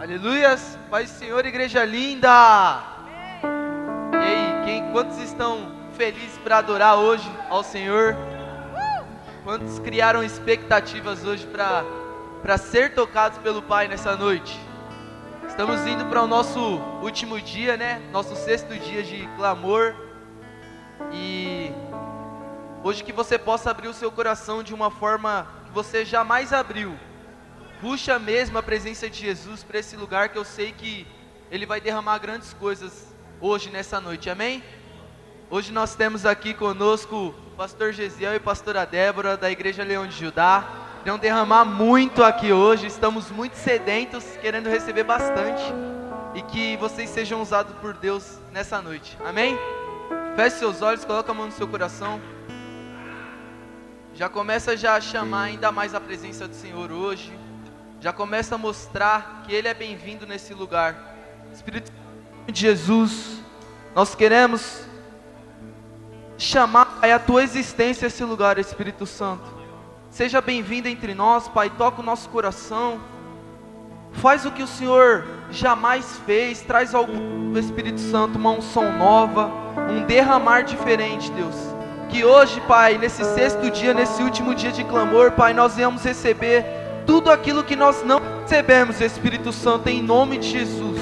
Aleluias, Pai Senhor, igreja linda. E aí, quem, quantos estão felizes para adorar hoje ao Senhor? Quantos criaram expectativas hoje para ser tocados pelo Pai nessa noite? Estamos indo para o nosso último dia, né? Nosso sexto dia de clamor. E hoje que você possa abrir o seu coração de uma forma que você jamais abriu Puxa mesmo a presença de Jesus para esse lugar que eu sei que Ele vai derramar grandes coisas hoje, nessa noite, amém? Hoje nós temos aqui conosco o pastor Gesiel e pastora Débora da Igreja Leão de Judá. Vão derramar muito aqui hoje, estamos muito sedentos, querendo receber bastante. E que vocês sejam usados por Deus nessa noite, amém? Feche seus olhos, coloque a mão no seu coração. Já começa já a chamar ainda mais a presença do Senhor hoje já começa a mostrar que Ele é bem-vindo nesse lugar. Espírito de Jesus, nós queremos chamar Pai, a Tua existência esse lugar, Espírito Santo. Seja bem-vindo entre nós, Pai, toca o nosso coração. Faz o que o Senhor jamais fez, traz algum Espírito Santo, uma unção nova, um derramar diferente, Deus. Que hoje, Pai, nesse sexto dia, nesse último dia de clamor, Pai, nós venhamos receber tudo aquilo que nós não recebemos, Espírito Santo, em nome de Jesus.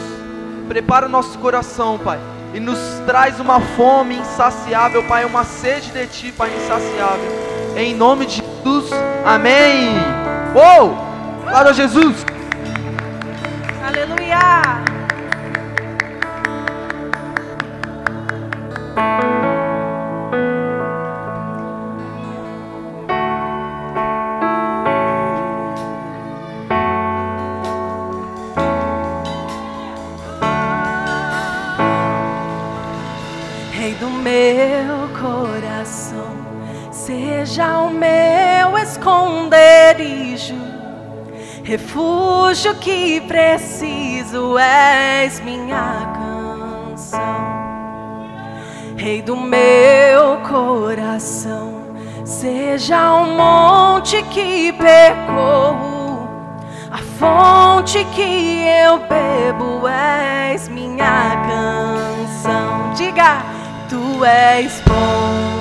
Prepara o nosso coração, Pai, e nos traz uma fome insaciável, Pai, uma sede de Ti, Pai, insaciável. Em nome de Jesus, amém. Uou! Glória a Jesus. Aleluia. Seja o meu esconderijo, refúgio que preciso, és minha canção, Rei do meu coração, seja o monte que percorro, a fonte que eu bebo, és minha canção. Diga, tu és bom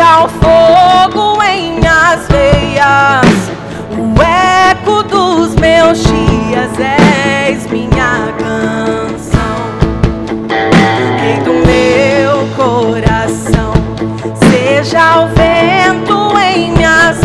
seja o fogo em minhas veias, o eco dos meus dias és minha canção, Rei do meu coração, seja o vento em minhas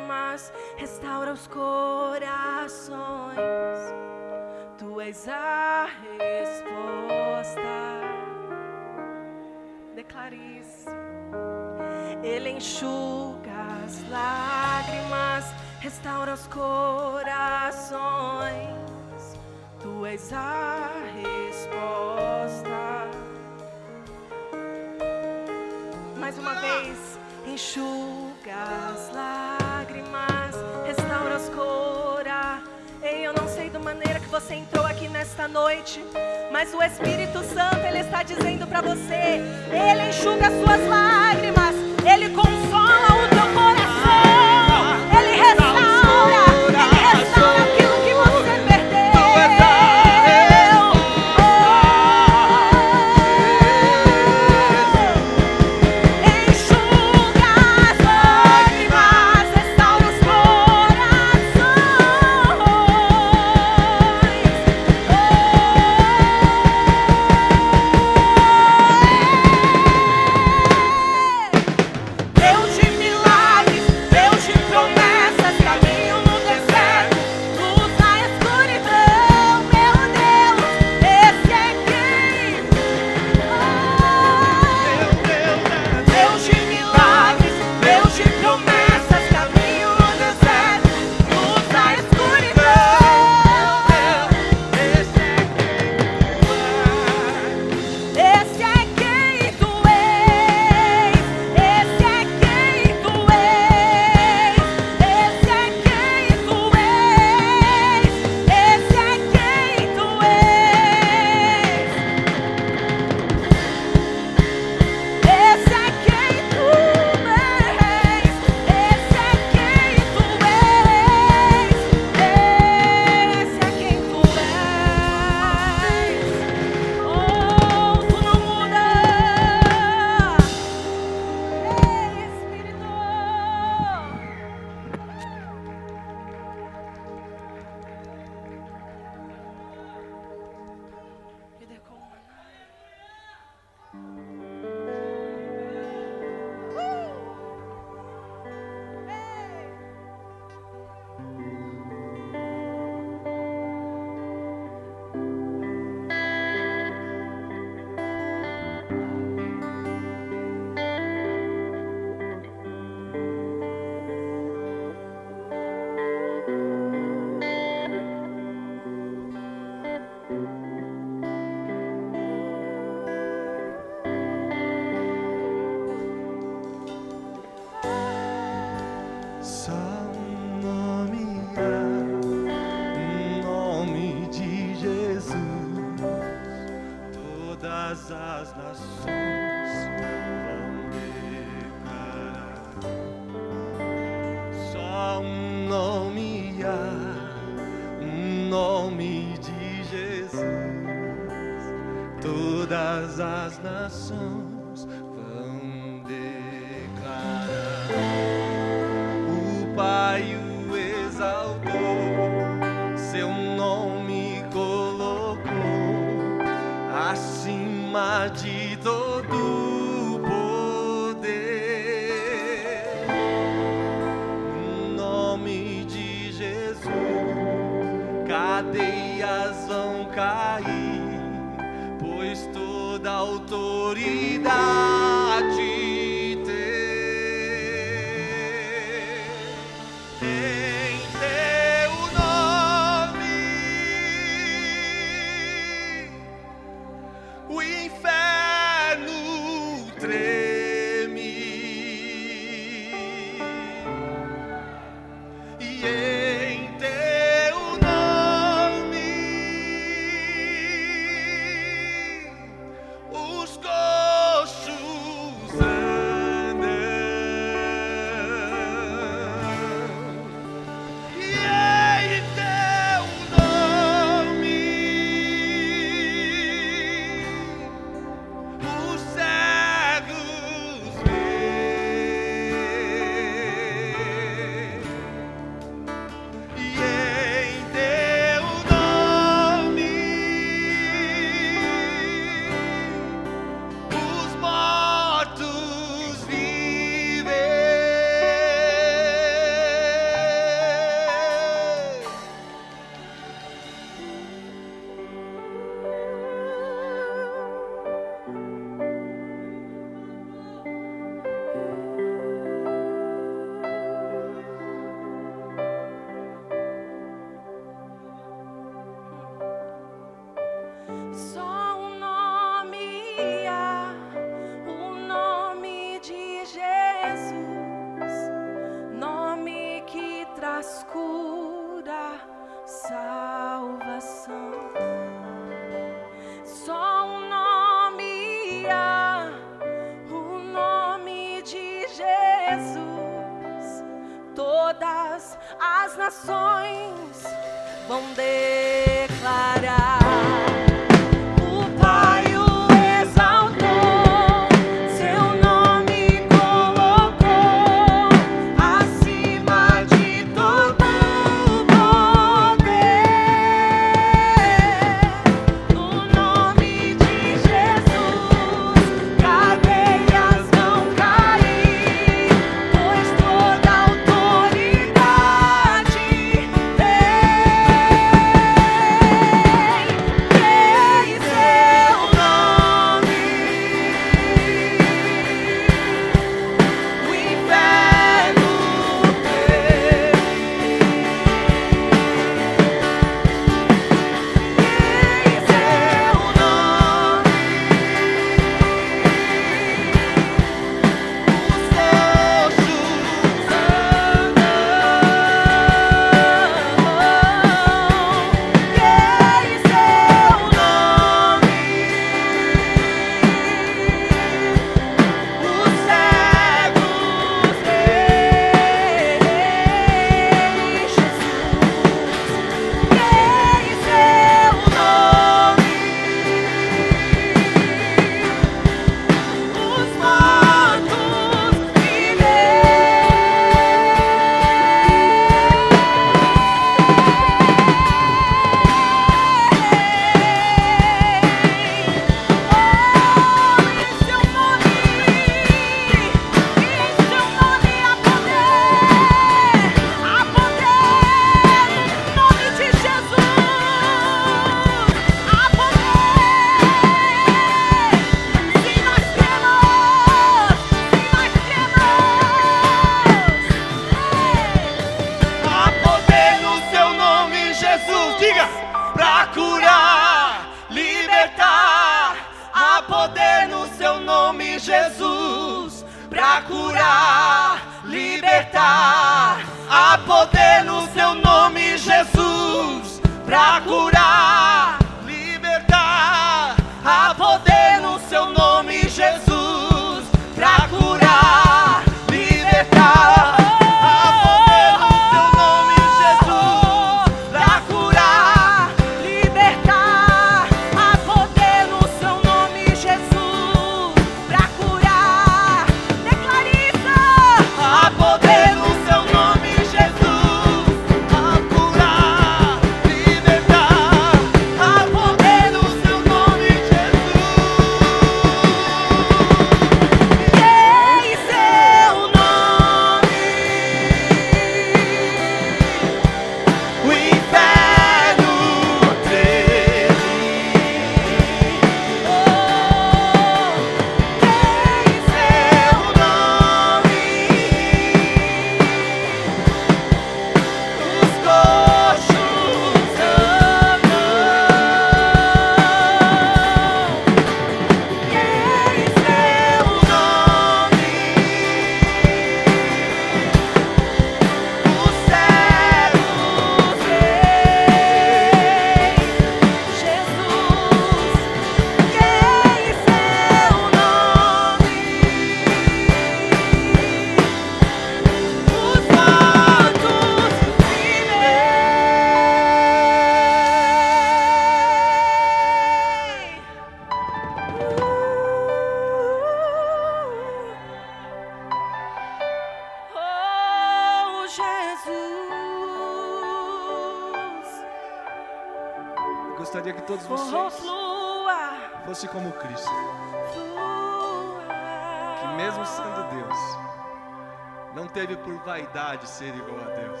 vaidade ser igual a Deus,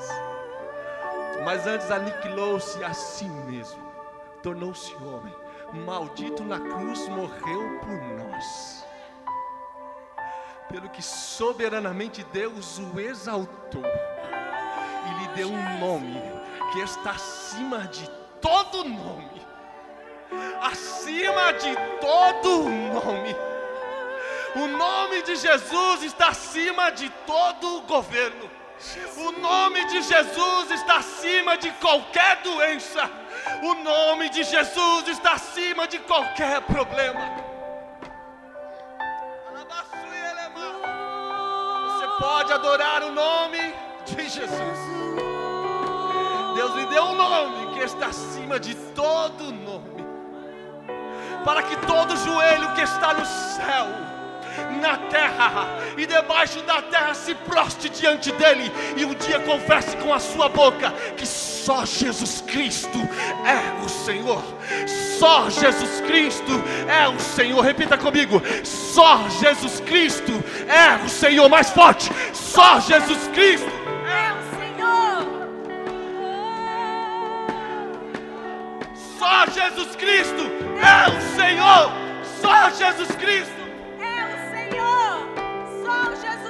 mas antes aniquilou-se a si mesmo, tornou-se homem, maldito na cruz, morreu por nós. Pelo que soberanamente Deus o exaltou e lhe deu um nome que está acima de todo nome, acima de todo nome. O nome de Jesus está acima de todo governo. O nome de Jesus está acima de qualquer doença. O nome de Jesus está acima de qualquer problema. Você pode adorar o nome de Jesus. Deus lhe deu um nome que está acima de todo nome, para que todo joelho que está no céu, na terra e debaixo da terra se proste diante dele e um dia confesse com a sua boca que só Jesus Cristo é o Senhor. Só Jesus Cristo é o Senhor. Repita comigo: só Jesus Cristo é o Senhor. Mais forte: só Jesus Cristo. É o Senhor. Só Jesus Cristo é o Senhor. Só Jesus Cristo. Senhor. Só Jesus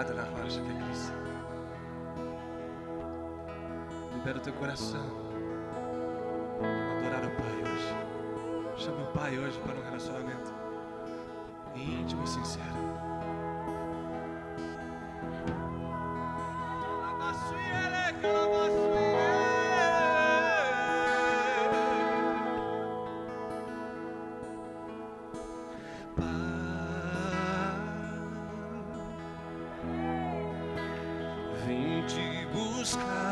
firmada na rocha que é Cristo. Libera o teu coração. Adorar o Pai hoje. Chame o Pai hoje para um relacionamento íntimo e sincero. Te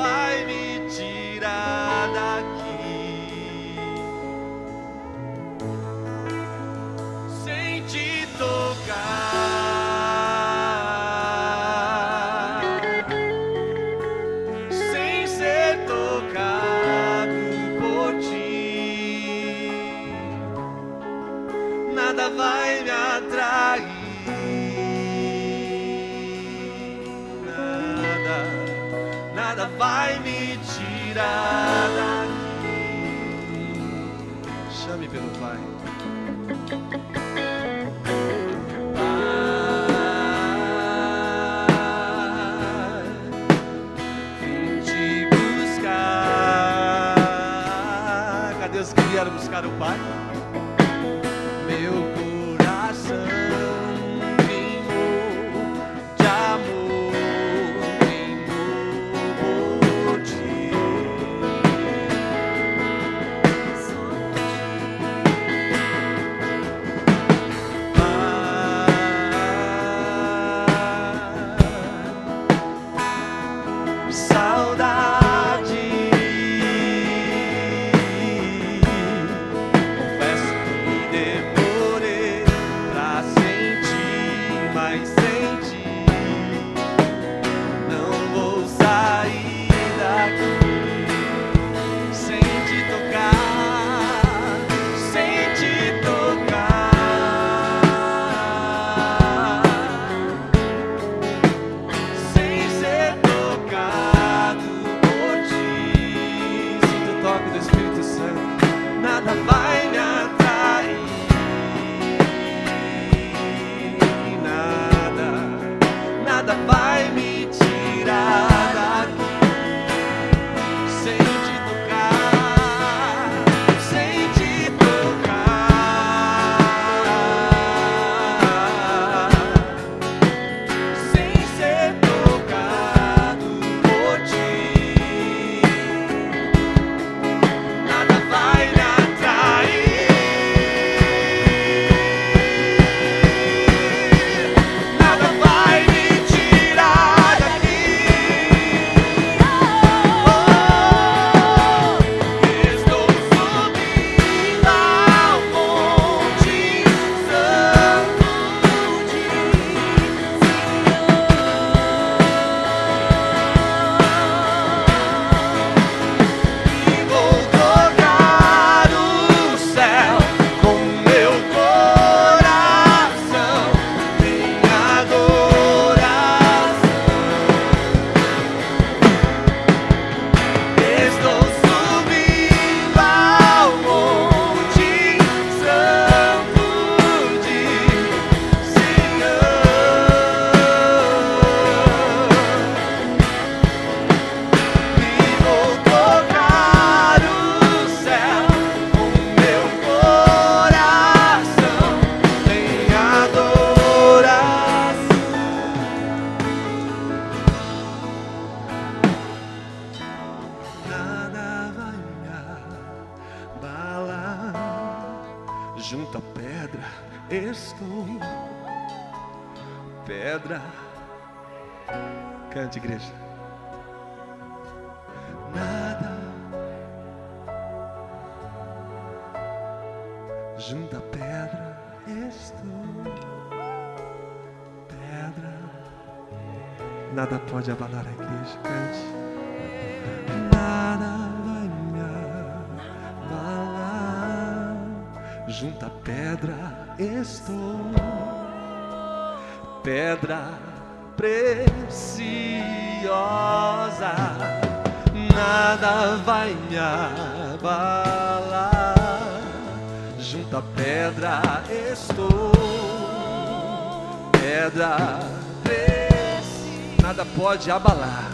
atrair, nada, nada vai me junto à pedra estou, pedra preciosa, nada vai me abalar. Junto à pedra estou, pedra preciosa, nada pode abalar,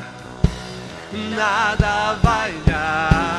nada vai me abalar.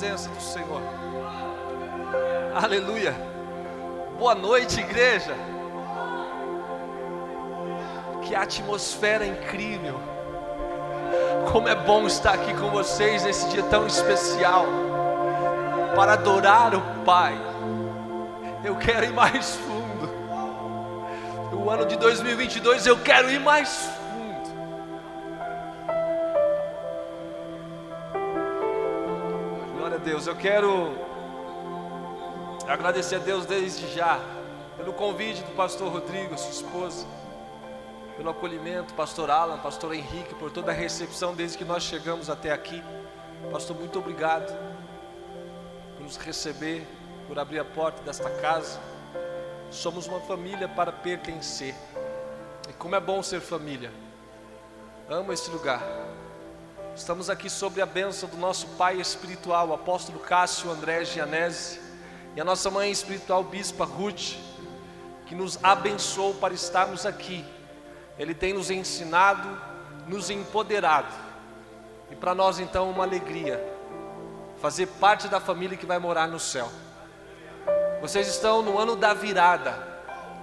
Presença do Senhor. Aleluia. Boa noite, igreja. Que atmosfera incrível. Como é bom estar aqui com vocês nesse dia tão especial para adorar o Pai. Eu quero ir mais fundo. O ano de 2022 eu quero ir mais fundo. Deus. Eu quero agradecer a Deus desde já pelo convite do pastor Rodrigo, sua esposa pelo acolhimento, pastor Alan, pastor Henrique, por toda a recepção desde que nós chegamos até aqui. Pastor, muito obrigado por nos receber, por abrir a porta desta casa. Somos uma família para pertencer. E como é bom ser família. Amo este lugar. Estamos aqui sobre a bênção do nosso pai espiritual, apóstolo Cássio André Gianese, e a nossa mãe espiritual, Bispa Ruth, que nos abençoou para estarmos aqui ele tem nos ensinado, nos empoderado. E para nós então uma alegria fazer parte da família que vai morar no céu. Vocês estão no ano da virada.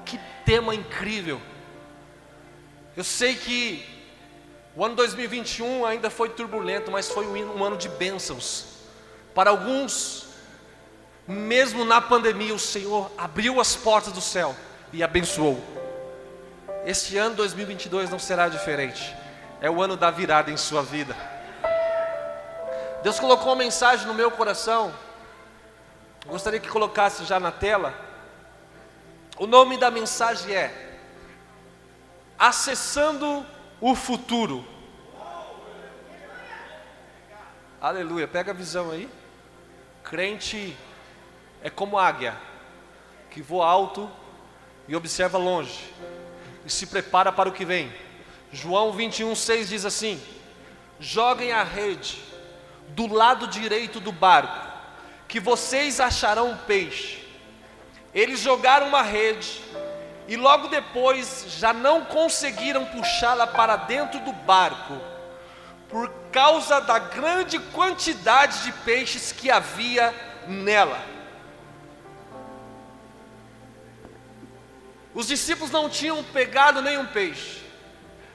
Que tema incrível. Eu sei que o ano 2021 ainda foi turbulento, mas foi um ano de bênçãos. Para alguns, mesmo na pandemia, o Senhor abriu as portas do céu e abençoou. Este ano 2022 não será diferente. É o ano da virada em sua vida. Deus colocou uma mensagem no meu coração. Gostaria que colocasse já na tela. O nome da mensagem é Acessando o Futuro. Aleluia. Pega a visão aí. Crente é como águia que voa alto e observa longe e se prepara para o que vem. João 21, 6 diz assim: Joguem a rede do lado direito do barco, que vocês acharão peixe. Eles jogaram uma rede e logo depois já não conseguiram puxá-la para dentro do barco, por causa da grande quantidade de peixes que havia nela. Os discípulos não tinham pegado nenhum peixe.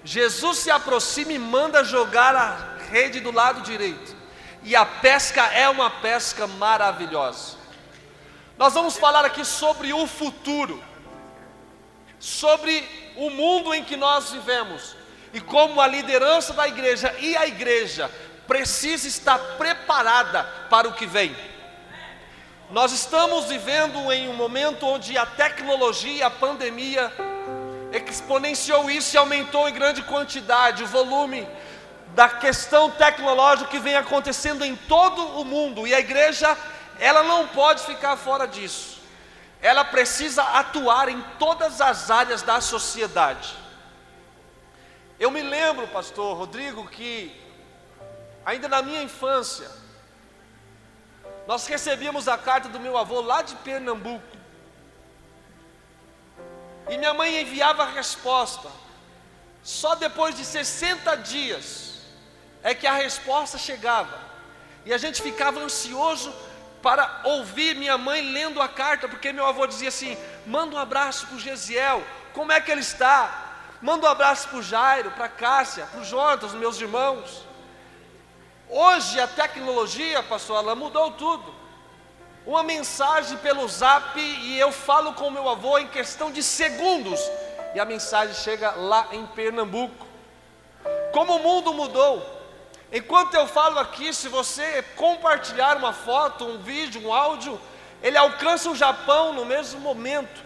Jesus se aproxima e manda jogar a rede do lado direito. E a pesca é uma pesca maravilhosa. Nós vamos falar aqui sobre o futuro, sobre o mundo em que nós vivemos e como a liderança da igreja e a igreja precisa estar preparada para o que vem. Nós estamos vivendo em um momento onde a tecnologia, a pandemia, exponenciou isso e aumentou em grande quantidade o volume da questão tecnológica que vem acontecendo em todo o mundo e a igreja, ela não pode ficar fora disso. Ela precisa atuar em todas as áreas da sociedade. Eu me lembro, pastor Rodrigo, que ainda na minha infância, nós recebíamos a carta do meu avô lá de Pernambuco. E minha mãe enviava a resposta. Só depois de 60 dias é que a resposta chegava. E a gente ficava ansioso para ouvir minha mãe lendo a carta, porque meu avô dizia assim: manda um abraço para o Gesiel, como é que ele está? Manda um abraço para o Jairo, para a Cássia, para o Jonas, meus irmãos. Hoje a tecnologia, pastor ela mudou tudo. Uma mensagem pelo zap e eu falo com meu avô em questão de segundos e a mensagem chega lá em Pernambuco. Como o mundo mudou. Enquanto eu falo aqui, se você compartilhar uma foto, um vídeo, um áudio, ele alcança o Japão no mesmo momento.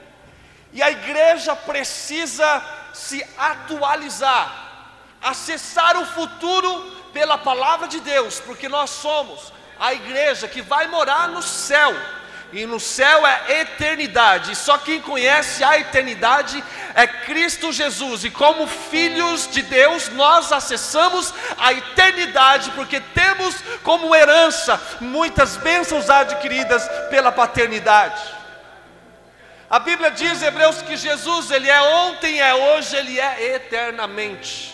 E a igreja precisa se atualizar, acessar o futuro pela palavra de Deus, porque nós somos a igreja que vai morar no céu. E no céu é eternidade, só quem conhece a eternidade é Cristo Jesus, e como filhos de Deus, nós acessamos a eternidade, porque temos como herança muitas bênçãos adquiridas pela paternidade. A Bíblia diz, Hebreus, que Jesus, Ele é ontem, é hoje, Ele é eternamente.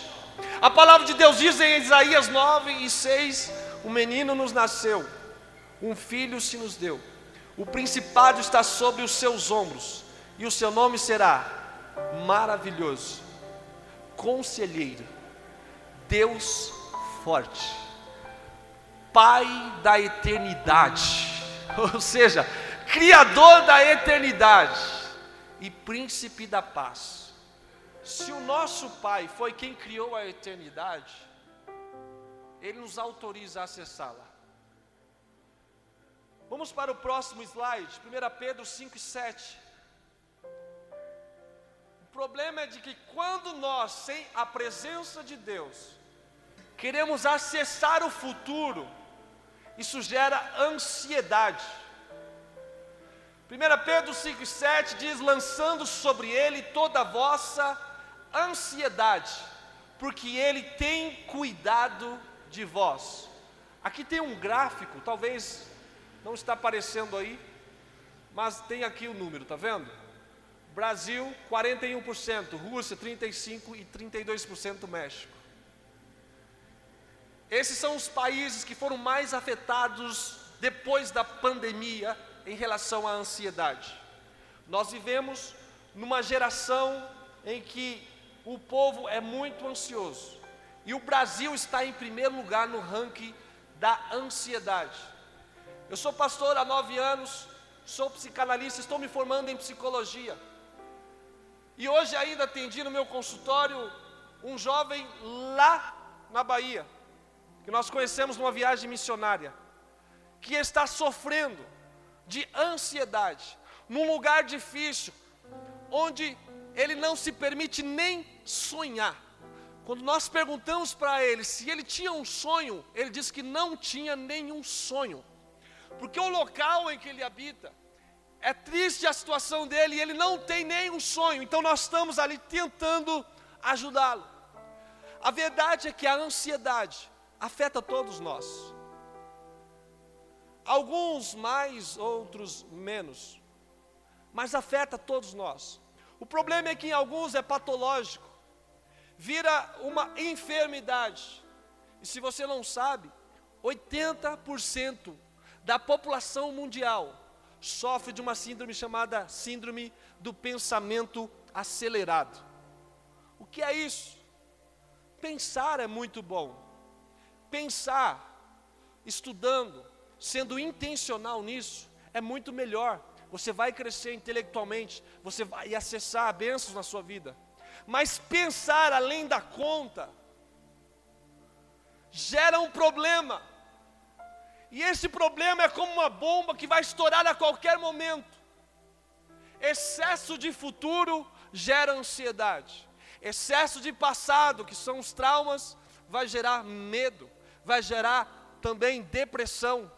A palavra de Deus diz em Isaías 9 e 6: O menino nos nasceu, um filho se nos deu, o principado está sobre os seus ombros, e o seu nome será maravilhoso, conselheiro, Deus forte, Pai da eternidade, ou seja, Criador da eternidade e Príncipe da paz. Se o nosso Pai foi quem criou a eternidade, Ele nos autoriza a acessá-la. Vamos para o próximo slide, 1 Pedro 5 e 7. O problema é de que quando nós, sem a presença de Deus, queremos acessar o futuro, isso gera ansiedade. 1 Pedro 5,7 diz: lançando sobre ele toda a vossa ansiedade, porque Ele tem cuidado de vós. Aqui tem um gráfico, talvez não está aparecendo aí, mas tem aqui o número, tá vendo? Brasil 41%, Rússia 35% e 32% México. Esses são os países que foram mais afetados depois da pandemia em relação à ansiedade. Nós vivemos numa geração em que o povo é muito ansioso. E o Brasil está em primeiro lugar no ranking da ansiedade. Eu sou pastor há nove anos, sou psicanalista, estou me formando em psicologia. E hoje ainda atendi no meu consultório um jovem lá na Bahia, que nós conhecemos numa viagem missionária, que está sofrendo de ansiedade, num lugar difícil, onde ele não se permite nem sonhar. Quando nós perguntamos para ele se ele tinha um sonho, ele disse que não tinha nenhum sonho, porque o local em que ele habita é triste a situação dele e ele não tem nenhum sonho, então nós estamos ali tentando ajudá-lo. A verdade é que a ansiedade afeta todos nós, alguns mais, outros menos, mas afeta todos nós. O problema é que em alguns é patológico, vira uma enfermidade. E se você não sabe, 80% da população mundial sofre de uma síndrome chamada síndrome do pensamento acelerado. O que é isso? Pensar é muito bom. Pensar, estudando, sendo intencional nisso, é muito melhor você vai crescer intelectualmente, você vai acessar bênçãos na sua vida. Mas pensar além da conta gera um problema. E esse problema é como uma bomba que vai estourar a qualquer momento. Excesso de futuro gera ansiedade. Excesso de passado, que são os traumas, vai gerar medo, vai gerar também depressão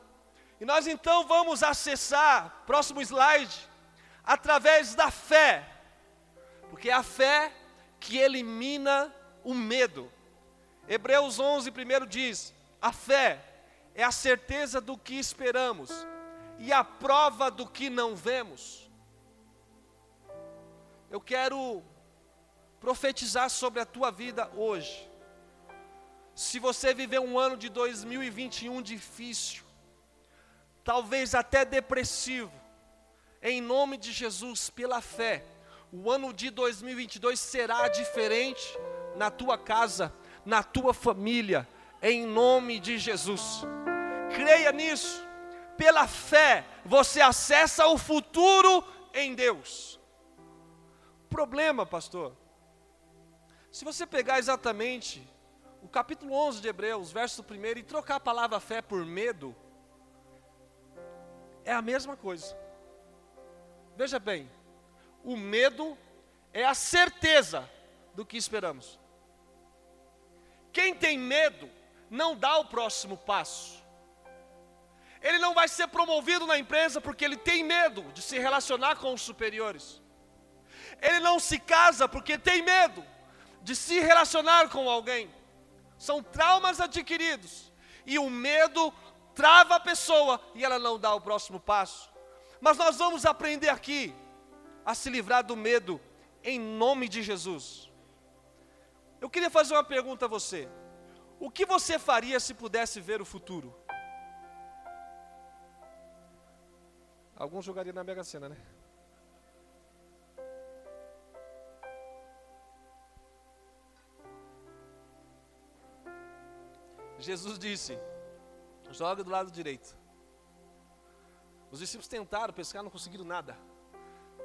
e nós então vamos acessar, próximo slide, através da fé, porque é a fé que elimina o medo. Hebreus 11, primeiro diz: a fé é a certeza do que esperamos e a prova do que não vemos. Eu quero profetizar sobre a tua vida hoje. Se você viver um ano de 2021 difícil, talvez até depressivo, em nome de Jesus, pela fé, o ano de 2022 será diferente na tua casa, na tua família, em nome de Jesus. Creia nisso, pela fé, você acessa o futuro em Deus. Problema, pastor, se você pegar exatamente o capítulo 11 de Hebreus, verso 1, e trocar a palavra fé por medo, é a mesma coisa. Veja bem, o medo é a certeza do que esperamos. Quem tem medo não dá o próximo passo. Ele não vai ser promovido na empresa porque ele tem medo de se relacionar com os superiores. Ele não se casa porque tem medo de se relacionar com alguém. São traumas adquiridos. E o medo trava a pessoa e ela não dá o próximo passo. Mas nós vamos aprender aqui a se livrar do medo, em nome de Jesus. Eu queria fazer uma pergunta a você: o que você faria se pudesse ver o futuro? Alguns jogariam na Mega Sena, né? Jesus disse: joga do lado direito. Os discípulos tentaram pescar, não conseguiram nada.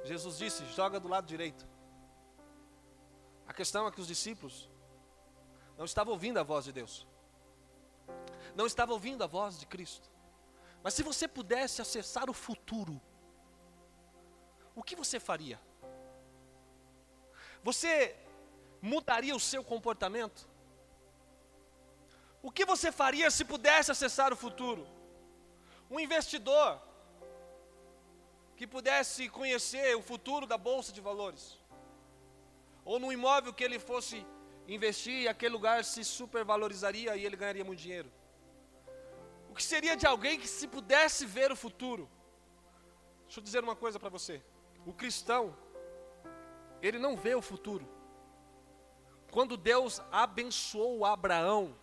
Jesus disse: joga do lado direito. A questão é que os discípulos não estavam ouvindo a voz de Deus, não estavam ouvindo a voz de Cristo. Mas se você pudesse acessar o futuro, o que você faria? Você mudaria o seu comportamento? O que você faria se pudesse acessar o futuro? Um investidor que pudesse conhecer o futuro da bolsa de valores, ou no imóvel que ele fosse investir e aquele lugar se supervalorizaria e ele ganharia muito dinheiro. O que seria de alguém que se pudesse ver o futuro? Deixa eu dizer uma coisa para você. O cristão, ele não vê o futuro. Quando Deus abençoou Abraão,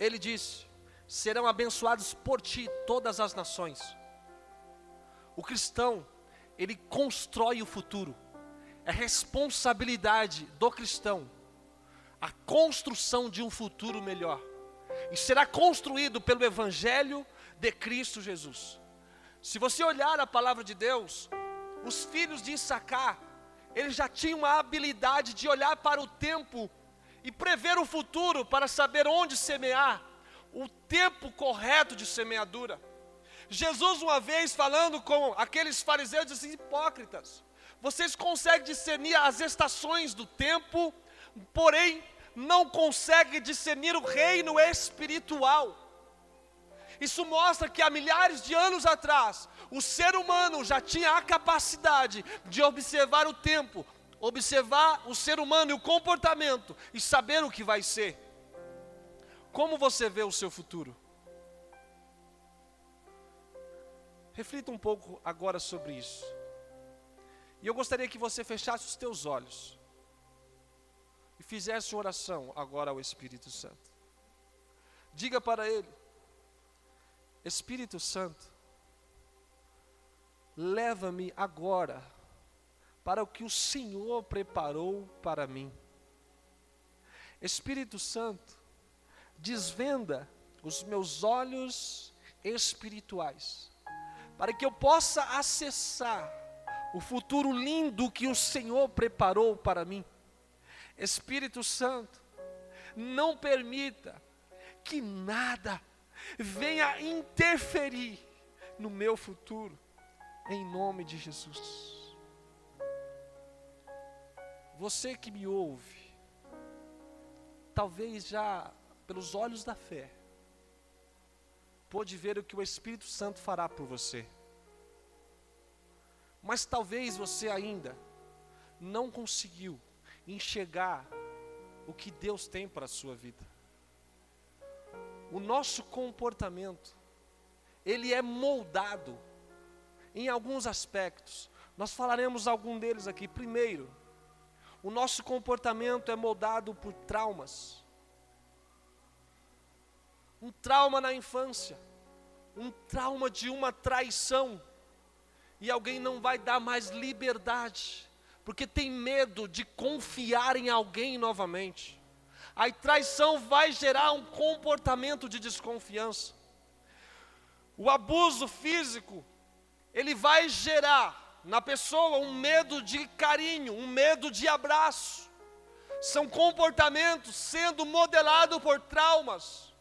ele disse: serão abençoados por ti todas as nações. O cristão, ele constrói o futuro. É responsabilidade do cristão a construção de um futuro melhor. E será construído pelo evangelho de Cristo Jesus. Se você olhar a palavra de Deus, os filhos de Issacar, eles já tinham a habilidade de olhar para o tempo e prever o futuro para saber onde semear, o tempo correto de semeadura. Jesus, uma vez falando com aqueles fariseus, disse: hipócritas, vocês conseguem discernir as estações do tempo, porém não conseguem discernir o reino espiritual. Isso mostra que há milhares de anos atrás, o ser humano já tinha a capacidade de observar o tempo, observar o ser humano e o comportamento e saber o que vai ser. Como você vê o seu futuro? Reflita um pouco agora sobre isso. E eu gostaria que você fechasse os teus olhos fizesse oração agora ao Espírito Santo. Diga para ele: Espírito Santo, leva-me agora para o que o Senhor preparou para mim. Espírito Santo, desvenda os meus olhos espirituais, para que eu possa acessar o futuro lindo que o Senhor preparou para mim. Espírito Santo, não permita que nada venha interferir no meu futuro, em nome de Jesus. Você que me ouve, talvez já pelos olhos da fé, pôde ver o que o Espírito Santo fará por você. Mas talvez você ainda não conseguiu enxergar o que Deus tem para a sua vida. O nosso comportamento, ele é moldado em alguns aspectos. Nós falaremos algum deles aqui. Primeiro, o nosso comportamento é moldado por traumas. Um trauma na infância, um trauma de uma traição, e alguém não vai dar mais liberdade, porque tem medo de confiar em alguém novamente. A traição vai gerar um comportamento de desconfiança. O abuso físico, ele vai gerar na pessoa um medo de carinho, um medo de abraço. São comportamentos sendo modelados por traumas.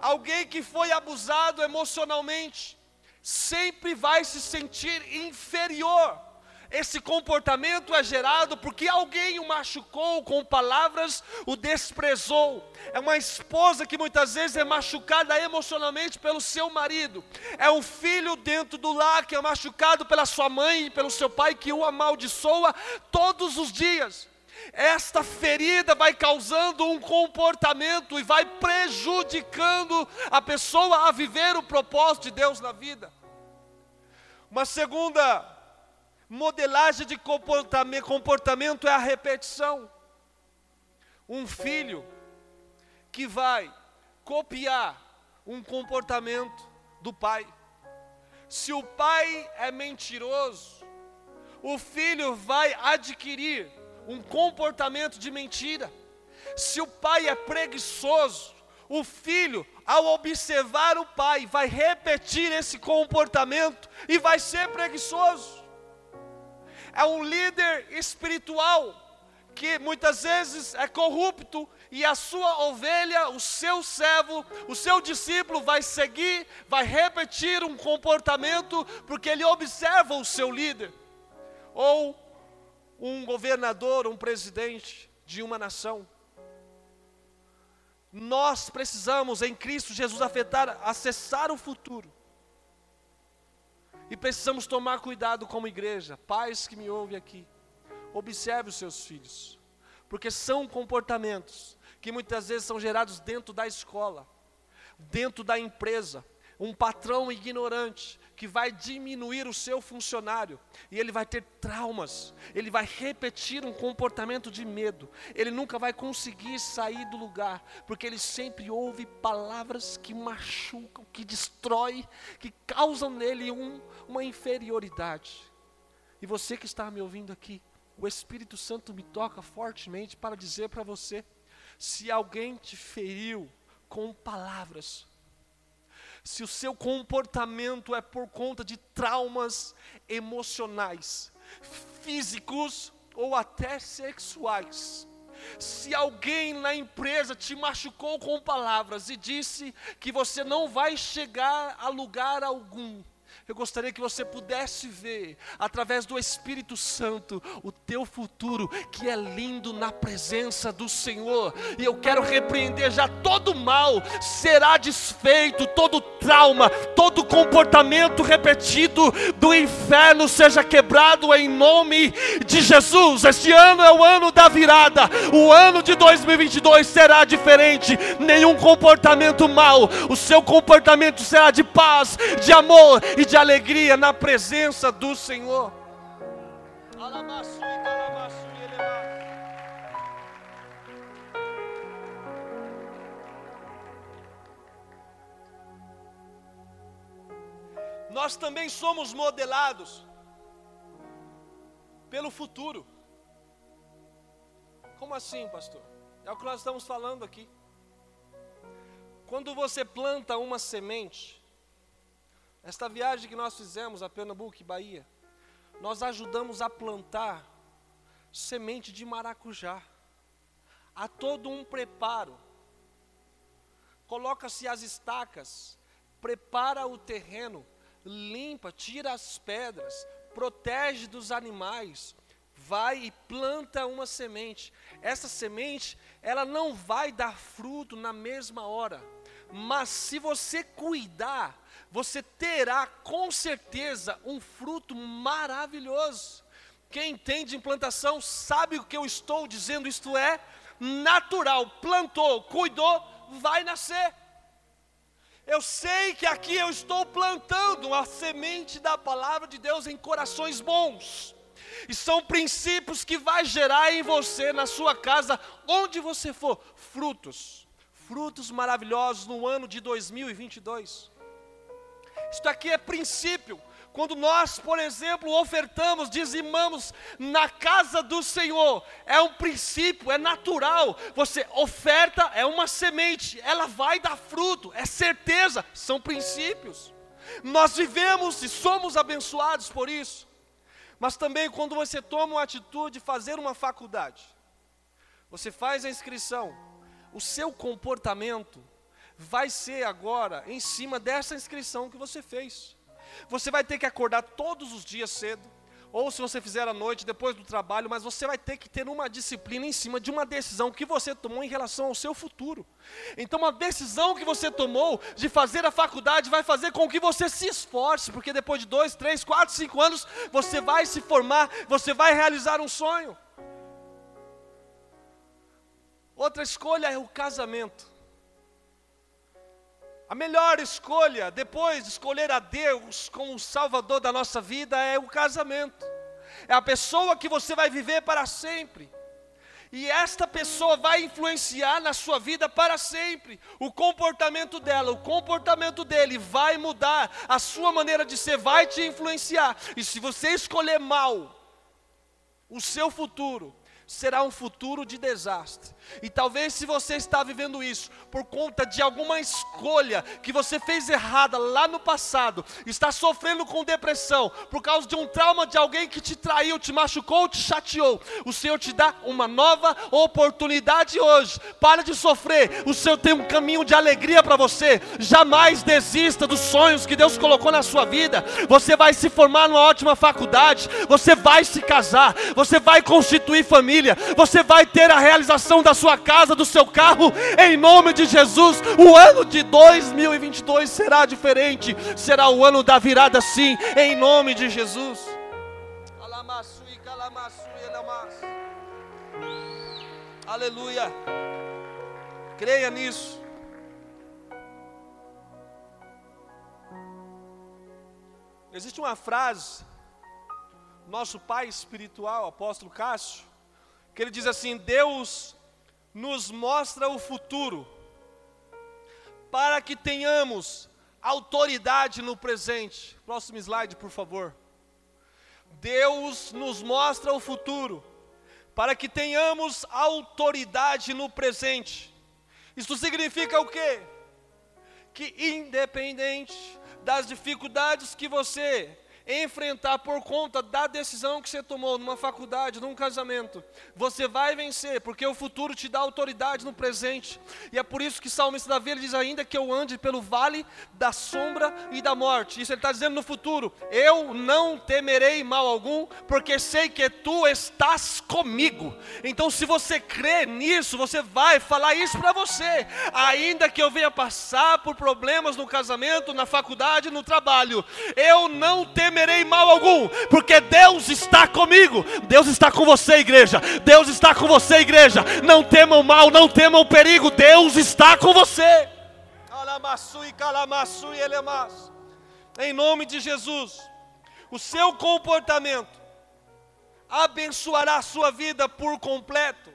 Alguém que foi abusado emocionalmente sempre vai se sentir inferior esse comportamento é gerado porque alguém o machucou com palavras, o desprezou. É uma esposa que muitas vezes é machucada emocionalmente pelo seu marido. É um filho dentro do lar que é machucado pela sua mãe e pelo seu pai que o amaldiçoa todos os dias. Esta ferida vai causando um comportamento e vai prejudicando a pessoa a viver o propósito de Deus na vida. Uma segunda Modelagem de comportamento, é a repetição. Um filho que vai copiar um comportamento do pai. Se o pai é mentiroso, o filho vai adquirir um comportamento de mentira. Se o pai é preguiçoso, o filho, ao observar o pai, vai repetir esse comportamento e vai ser preguiçoso. É um líder espiritual que muitas vezes é corrupto e a sua ovelha, o seu servo, o seu discípulo vai seguir, vai repetir um comportamento porque ele observa o seu líder. Ou um governador, um presidente de uma nação. Nós precisamos em Cristo Jesus afetar, acessar o futuro. E precisamos tomar cuidado como igreja, pais que me ouvem aqui. Observe os seus filhos, porque são comportamentos que muitas vezes são gerados dentro da escola, dentro da empresa. Um patrão ignorante que vai diminuir o seu funcionário e ele vai ter traumas, ele vai repetir um comportamento de medo, ele nunca vai conseguir sair do lugar, porque ele sempre ouve palavras que machucam, que destroem, que causam nele um, uma inferioridade. E você que está me ouvindo aqui, o Espírito Santo me toca fortemente para dizer para você: se alguém te feriu com palavras, se o seu comportamento é por conta de traumas emocionais, físicos ou até sexuais. Se alguém na empresa te machucou com palavras e disse que você não vai chegar a lugar algum, eu gostaria que você pudesse ver, através do Espírito Santo, o teu futuro, que é lindo na presença do Senhor. E eu quero repreender já todo mal, será desfeito, todo trauma, todo comportamento repetido do inferno seja quebrado em nome de Jesus. Este ano é o ano da virada, o ano de 2022 será diferente. Nenhum comportamento mal, o seu comportamento será de paz, de amor e de alegria na presença do Senhor. Nós também somos modelados pelo futuro. Como assim, pastor? É o que nós estamos falando aqui. Quando você planta uma semente, esta viagem que nós fizemos a Pernambuco e Bahia, nós ajudamos a plantar semente de maracujá. Há todo um preparo. Coloca-se as estacas, prepara o terreno, limpa, tira as pedras, protege dos animais, vai e planta uma semente. Essa semente, ela não vai dar fruto na mesma hora, mas se você cuidar, você terá com certeza um fruto maravilhoso. Quem entende implantação sabe o que eu estou dizendo, isto é natural. Plantou, cuidou, vai nascer. Eu sei que aqui eu estou plantando a semente da palavra de Deus em corações bons. E são princípios que vai gerar em você, na sua casa, onde você for, frutos. Frutos maravilhosos no ano de 2022. Isto aqui é princípio. Quando nós, por exemplo, ofertamos, dizimamos na casa do Senhor, é um princípio, é natural. Você oferta, é uma semente, ela vai dar fruto, é certeza, são princípios. Nós vivemos e somos abençoados por isso. Mas também quando você toma uma atitude de fazer uma faculdade, você faz a inscrição, o seu comportamento vai ser agora em cima dessa inscrição que você fez. Você vai ter que acordar todos os dias cedo, ou se você fizer à noite, depois do trabalho, mas você vai ter que ter uma disciplina em cima de uma decisão que você tomou em relação ao seu futuro. Então, uma decisão que você tomou de fazer a faculdade vai fazer com que você se esforce, porque depois de dois, três, quatro, cinco anos, você vai se formar, você vai realizar um sonho. Outra escolha é o casamento. A melhor escolha, depois de escolher a Deus como o Salvador da nossa vida, é o casamento. é a pessoa que você vai viver para sempre. E esta pessoa vai influenciar na sua vida para sempre. O comportamento dela, o comportamento dele vai mudar. A sua maneira de ser vai te influenciar. E se você escolher mal o seu futuro, será um futuro de desastre. E talvez se você está vivendo isso por conta de alguma escolha que você fez errada lá no passado, está sofrendo com depressão por causa de um trauma de alguém que te traiu, te machucou, te chateou, o Senhor te dá uma nova oportunidade hoje. Para de sofrer. O Senhor tem um caminho de alegria para você. Jamais desista dos sonhos que Deus colocou na sua vida. Você vai se formar numa ótima faculdade, você vai se casar, você vai constituir família família, você vai ter a realização da sua casa, do seu carro, em nome de Jesus. O ano de 2022 será diferente, será o ano da virada, sim, em nome de Jesus. Aleluia. Creia nisso. Existe uma frase, nosso pai espiritual, apóstolo Cássio, que ele diz assim: Deus nos mostra o futuro, para que tenhamos autoridade no presente. Próximo slide, por favor. Deus nos mostra o futuro, para que tenhamos autoridade no presente. Isso significa o quê? Que independente das dificuldades que você enfrentar por conta da decisão que você tomou numa faculdade, num casamento. Você vai vencer, porque o futuro te dá autoridade no presente. E é por isso que Salmista Davi diz ainda que eu ande pelo vale da sombra e da morte. Isso ele está dizendo no futuro: eu não temerei mal algum, porque sei que tu estás comigo. Então, se você crê nisso, você vai falar isso para você. Ainda que eu venha passar por problemas no casamento, na faculdade, no trabalho, eu não temerei temerei mal algum, porque Deus está comigo. Deus está com você, igreja. Deus está com você, igreja. Não temam mal, não temam perigo. Deus está com você. Em nome de Jesus, o seu comportamento abençoará a sua vida por completo.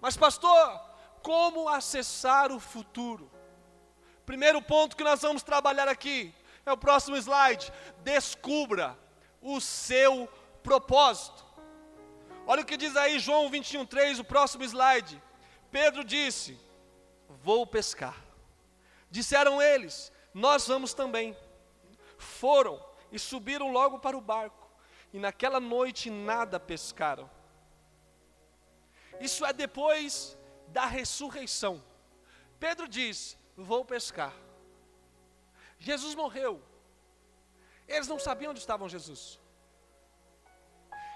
Mas, pastor, como acessar o futuro? Primeiro ponto que nós vamos trabalhar aqui é o próximo slide. Descubra o seu propósito. Olha o que diz aí João 21:3, o próximo slide. Pedro disse: Vou pescar. Disseram eles: Nós vamos também. Foram e subiram logo para o barco, e naquela noite nada pescaram. Isso é depois da ressurreição. Pedro diz: Vou pescar. Jesus morreu. Eles não sabiam onde estavam Jesus.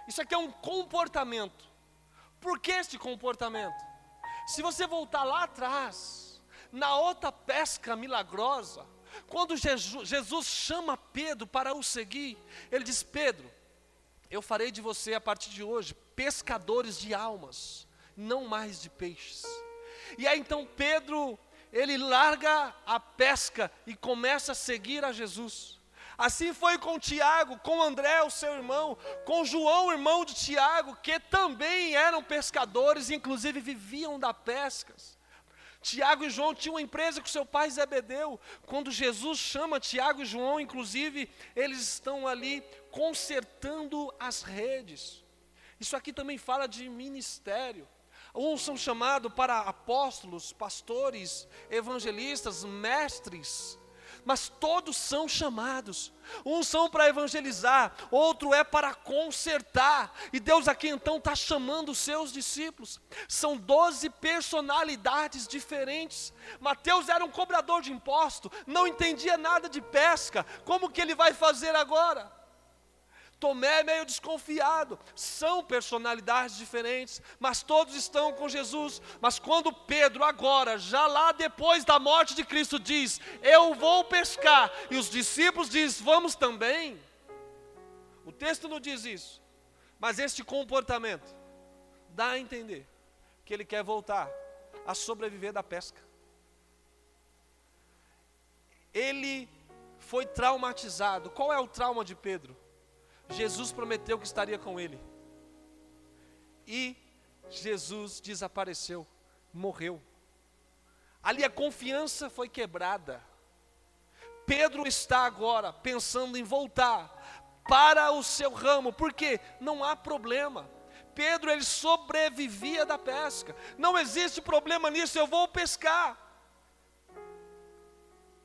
Isso aqui é um comportamento. Por que este comportamento? Se você voltar lá atrás, na outra pesca milagrosa, quando Jesus, chama Pedro para o seguir, ele diz: Pedro, eu farei de você a partir de hoje pescadores de almas, não mais de peixes. E aí então Pedro ele larga a pesca e começa a seguir a Jesus. Assim foi com Tiago, com André, o seu irmão, com João, irmão de Tiago, que também eram pescadores, inclusive viviam da pescas. Tiago e João tinham uma empresa com seu pai Zebedeu. Quando Jesus chama Tiago e João, inclusive, eles estão ali consertando as redes. Isso aqui também fala de ministério. Uns são chamados para apóstolos, pastores, evangelistas, mestres, mas todos são chamados. Uns são para evangelizar, outro é para consertar. E Deus aqui então está chamando os seus discípulos. São doze personalidades diferentes. Mateus era um cobrador de imposto, não entendia nada de pesca. Como que ele vai fazer agora? Tomé é meio desconfiado. São personalidades diferentes, mas todos estão com Jesus. Mas quando Pedro, agora, já lá depois da morte de Cristo, diz: Eu vou pescar, e os discípulos dizem: Vamos também. O texto não diz isso, mas este comportamento dá a entender que ele quer voltar a sobreviver da pesca. Ele foi traumatizado. Qual é o trauma de Pedro? Jesus prometeu que estaria com ele. E Jesus desapareceu, morreu. Ali a confiança foi quebrada. Pedro está agora pensando em voltar para o seu ramo, porque não há problema. Pedro ele sobrevivia da pesca. Não existe problema nisso, eu vou pescar.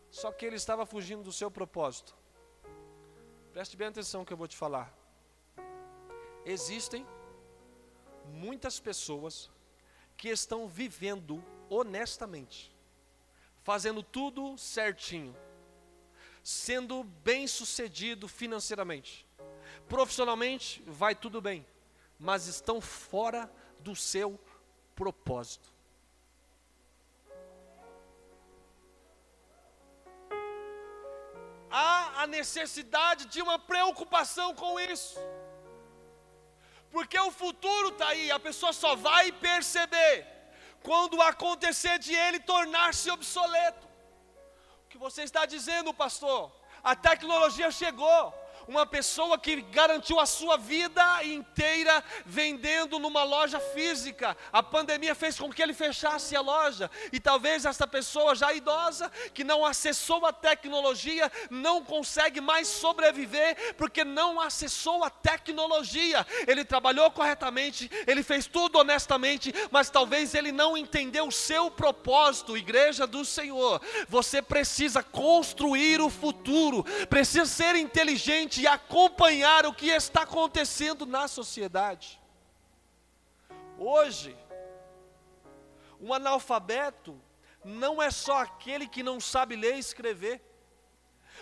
Só que ele estava fugindo do seu propósito. Preste bem atenção que eu vou te falar. Existem muitas pessoas que estão vivendo honestamente, fazendo tudo certinho, sendo bem sucedido financeiramente, profissionalmente vai tudo bem, mas estão fora do seu propósito. A necessidade de uma preocupação com isso. Porque o futuro está aí, a pessoa só vai perceber quando acontecer de ele tornar-se obsoleto. O que você está dizendo, pastor? A tecnologia chegou, uma pessoa que garantiu a sua vida inteira vendendo numa loja física. A pandemia fez com que ele fechasse a loja. E talvez essa pessoa já idosa, que não acessou a tecnologia, não consegue mais sobreviver porque não acessou a tecnologia. Ele trabalhou corretamente, ele fez tudo honestamente, mas talvez ele não entendeu o seu propósito, igreja do Senhor. Você precisa construir o futuro, precisa ser inteligente e acompanhar o que está acontecendo na sociedade. Hoje, um analfabeto não é só aquele que não sabe ler e escrever.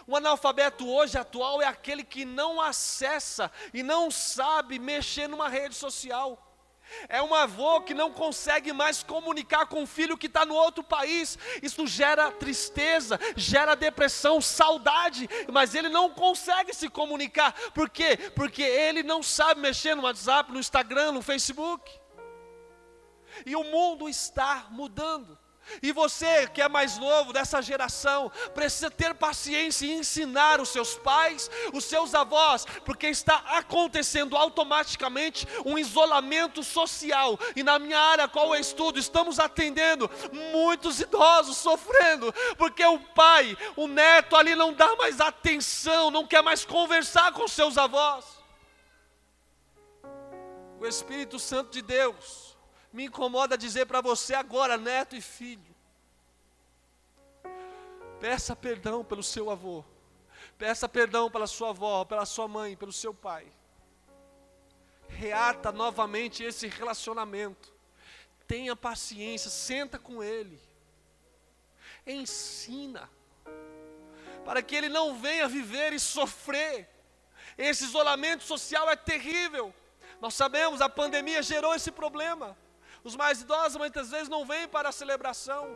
O analfabeto hoje atual é aquele que não acessa e não sabe mexer numa rede social. É um avô que não consegue mais comunicar com o filho que está no outro país. Isso gera tristeza, gera depressão, saudade, mas ele não consegue se comunicar. Por quê? Porque ele não sabe mexer no WhatsApp, no Instagram, no Facebook. E o mundo está mudando. E você que é mais novo dessa geração, precisa ter paciência e ensinar os seus pais, os seus avós, porque está acontecendo automaticamente um isolamento social. E na minha área, qual é estudo, estamos atendendo muitos idosos sofrendo, porque o pai, o neto ali não dá mais atenção, não quer mais conversar com seus avós. O Espírito Santo de Deus me incomoda dizer para você agora, neto e filho. Peça perdão pelo seu avô. Peça perdão pela sua avó, pela sua mãe, pelo seu pai. Reata novamente esse relacionamento. Tenha paciência, senta com ele. Ensina. Para que ele não venha viver e sofrer. Esse isolamento social é terrível. Nós sabemos, a pandemia gerou esse problema. Os mais idosos muitas vezes não vêm para a celebração.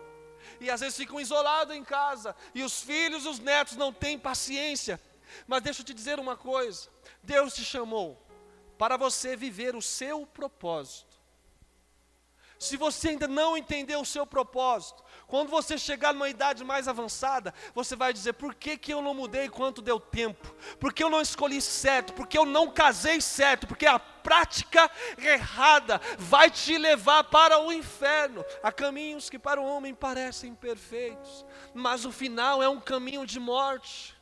E às vezes ficam isolados em casa. E os filhos, os netos não têm paciência. Mas deixa eu te dizer uma coisa: Deus te chamou para você viver o seu propósito. Se você ainda não entendeu o seu propósito, quando você chegar numa idade mais avançada, você vai dizer: por que, que eu não mudei quanto deu tempo? Por que eu não escolhi certo? Por que eu não casei certo? Porque a prática errada vai te levar para o inferno. Há caminhos que para o homem parecem perfeitos, mas o final é um caminho de morte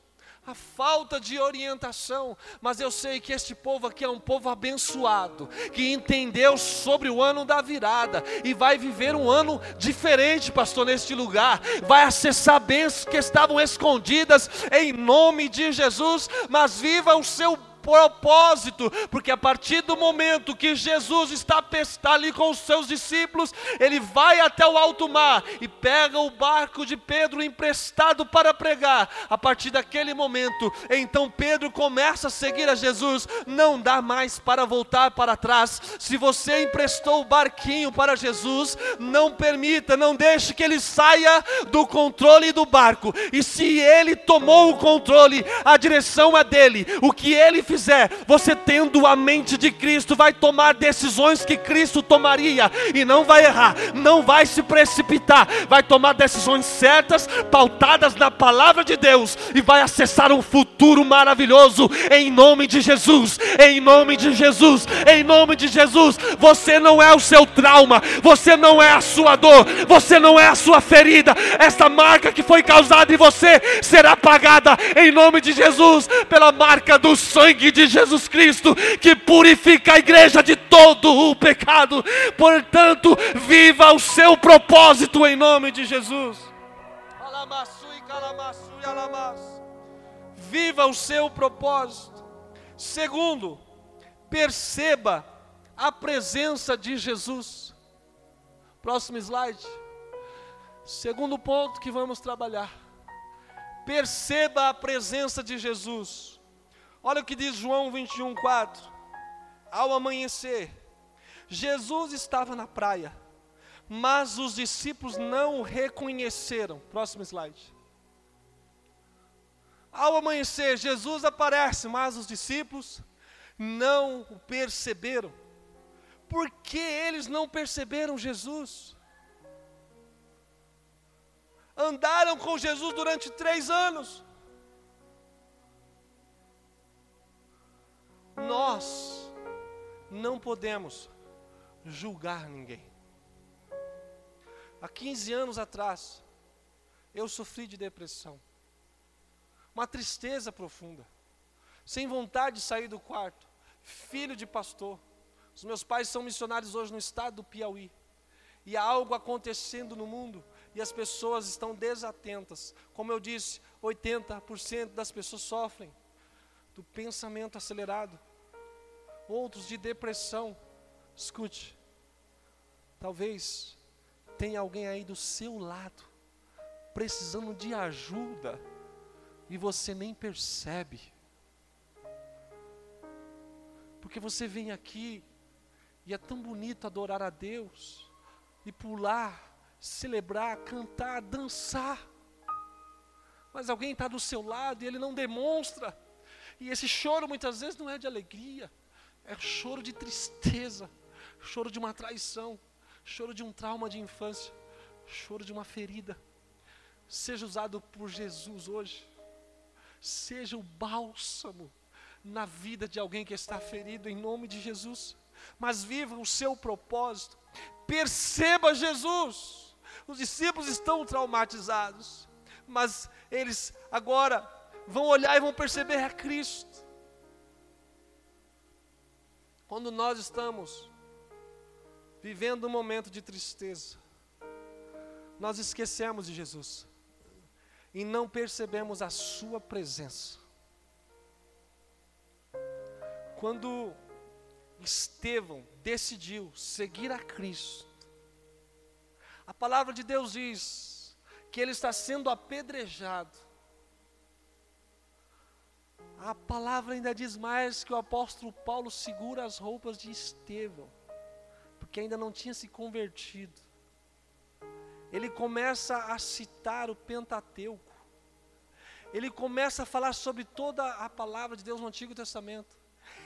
a falta de orientação, mas eu sei que este povo aqui é um povo abençoado, que entendeu sobre o ano da virada e vai viver um ano diferente, pastor, neste lugar, vai acessar bênçãos que estavam escondidas em nome de Jesus, mas viva o seu propósito, porque a partir do momento que Jesus está, está ali com os seus discípulos, ele vai até o alto mar e pega o barco de Pedro emprestado para pregar. A partir daquele momento, então Pedro começa a seguir a Jesus, não dá mais para voltar para trás. Se você emprestou o barquinho para Jesus, não permita, não deixe que ele saia do controle do barco. E se ele tomou o controle, a direção é dele. O que ele fizer, você tendo a mente de Cristo, vai tomar decisões que Cristo tomaria e não vai errar, não vai se precipitar, vai tomar decisões certas, pautadas na palavra de Deus e vai acessar um futuro maravilhoso em nome de Jesus. Em nome de Jesus, em nome de Jesus. Você não é o seu trauma, você não é a sua dor, você não é a sua ferida. Esta marca que foi causada em você será pagada em nome de Jesus pela marca do sangue de Jesus Cristo que purifica a igreja de todo o pecado. Portanto, viva o seu propósito em nome de Jesus. Viva o seu propósito. Segundo, perceba a presença de Jesus. Próximo slide. Segundo ponto que vamos trabalhar. Perceba a presença de Jesus. Olha o que diz João 21, 4. Ao amanhecer, Jesus estava na praia, mas os discípulos não o reconheceram. Próximo slide. Ao amanhecer, Jesus aparece, mas os discípulos não o perceberam. Por que eles não perceberam Jesus? Andaram com Jesus durante três anos. Nós não podemos julgar ninguém. Há 15 anos atrás, eu sofri de depressão uma tristeza profunda, sem vontade de sair do quarto, filho de pastor. Os meus pais são missionários hoje no estado do Piauí. E há algo acontecendo no mundo e as pessoas estão desatentas. Como eu disse, 80% das pessoas sofrem do pensamento acelerado, outros de depressão. Escute, talvez tenha alguém aí do seu lado precisando de ajuda e você nem percebe. Porque você vem aqui e é tão bonito adorar a Deus e pular, celebrar, cantar, dançar. Mas alguém está do seu lado e ele não demonstra. E esse choro muitas vezes não é de alegria, é choro de tristeza, choro de uma traição, choro de um trauma de infância, choro de uma ferida. Seja usado por Jesus hoje seja o bálsamo na vida de alguém que está ferido, em nome de Jesus. Mas viva o seu propósito, perceba Jesus. Os discípulos estão traumatizados, mas eles agora vão olhar e vão perceber a Cristo. Quando nós estamos vivendo um momento de tristeza, nós esquecemos de Jesus e não percebemos a Sua presença. Quando Estevão decidiu seguir a Cristo, a palavra de Deus diz que ele está sendo apedrejado. A palavra ainda diz mais que o apóstolo Paulo segura as roupas de Estevão, porque ainda não tinha se convertido ele começa a citar o Pentateuco. Ele começa a falar sobre toda a palavra de Deus no Antigo Testamento.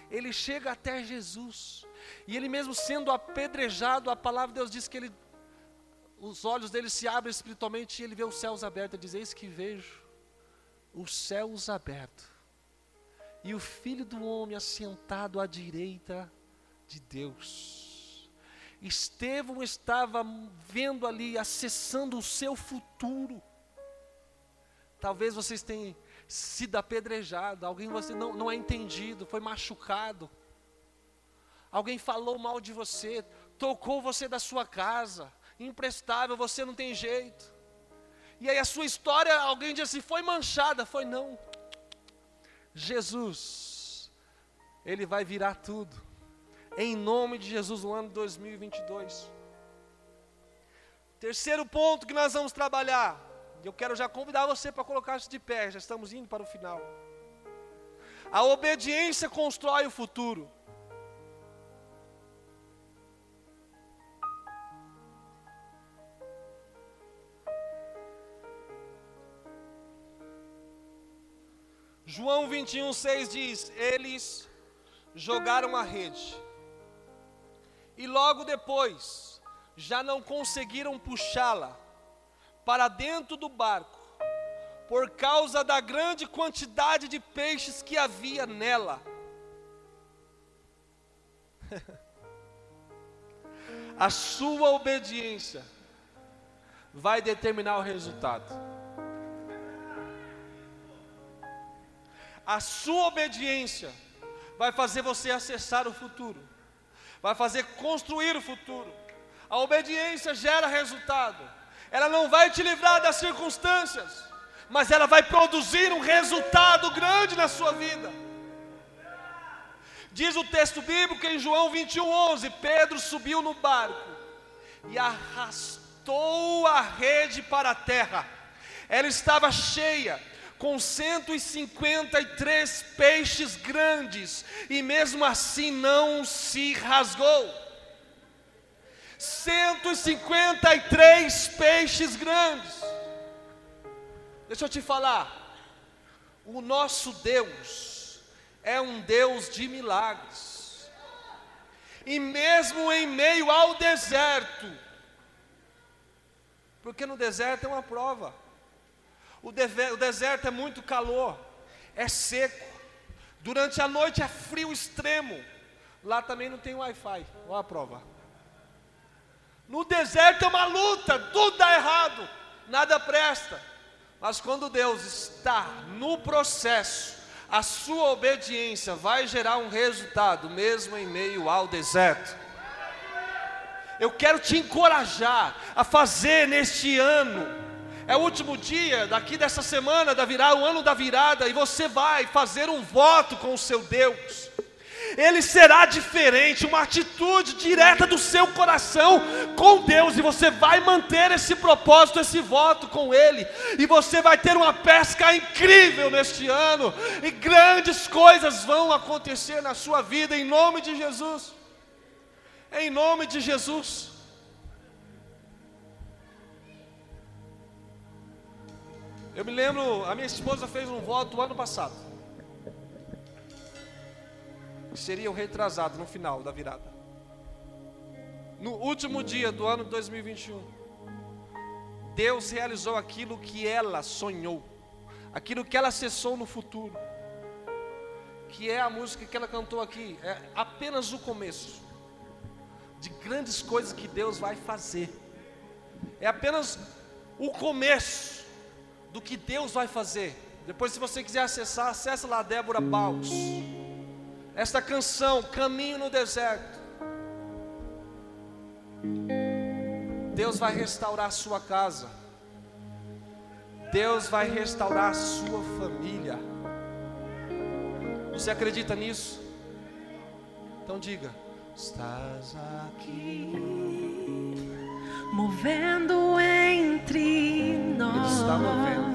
Ele chega até Jesus. E ele mesmo sendo apedrejado, a palavra de Deus diz que ele os olhos dele se abrem espiritualmente e ele vê os céus abertos. Ele diz: Eis que vejo os céus abertos e o Filho do Homem assentado à direita de Deus. Estevão estava vendo ali, acessando o seu futuro. Talvez vocês tenham sido apedrejados, alguém você não, não é entendido, foi machucado. Alguém falou mal de você, tocou você da sua casa, imprestável, você não tem jeito. E aí a sua história, alguém disse assim, foi manchada, foi não. Jesus, Ele vai virar tudo em nome de Jesus no ano 2022. Terceiro ponto que nós vamos trabalhar, eu quero já convidar você para colocar-se de pé, já estamos indo para o final. A obediência constrói o futuro. João 21, 6 diz: Eles jogaram a rede, e logo depois já não conseguiram puxá-la para dentro do barco, por causa da grande quantidade de peixes que havia nela. a sua obediência vai determinar o resultado. A sua obediência vai fazer você acessar o futuro, vai fazer construir o futuro. A obediência gera resultado. Ela não vai te livrar das circunstâncias, mas ela vai produzir um resultado grande na sua vida. Diz o texto bíblico em João 21, 11: Pedro subiu no barco e arrastou a rede para a terra. Ela estava cheia, com 153 peixes grandes, e mesmo assim não se rasgou. 153 peixes grandes. Deixa eu te falar, o nosso Deus, é um Deus de milagres. E mesmo em meio ao deserto, porque no deserto é uma prova. O, o deserto é muito calor, é seco. Durante a noite é frio extremo. Lá também não tem Wi-Fi. Olha a prova. No deserto é uma luta, tudo dá errado, nada presta. Mas quando Deus está no processo, a sua obediência vai gerar um resultado, mesmo em meio ao deserto. Eu quero te encorajar a fazer neste ano. É o último dia daqui dessa semana da virada, o ano da virada, e você vai fazer um voto com o seu Deus ele será diferente, uma atitude direta do seu coração com Deus, e você vai manter esse propósito, esse voto com Ele, e você vai ter uma pesca incrível neste ano, e grandes coisas vão acontecer na sua vida, em nome de Jesus. Em nome de Jesus. Eu me lembro, a minha esposa fez um voto ano passado seria o retrasado no final da virada. No último dia do ano 2021, Deus realizou aquilo que ela sonhou, aquilo que ela acessou no futuro, que é a música que ela cantou aqui, é apenas o começo de grandes coisas que Deus vai fazer. É apenas o começo do que Deus vai fazer. Depois, se você quiser acessar, acessa lá Débora Baus esta canção, Caminho no Deserto. Deus vai restaurar a sua casa. Deus vai restaurar a sua família. Você acredita nisso? Então diga: Estás aqui, movendo entre nós. Ele está movendo.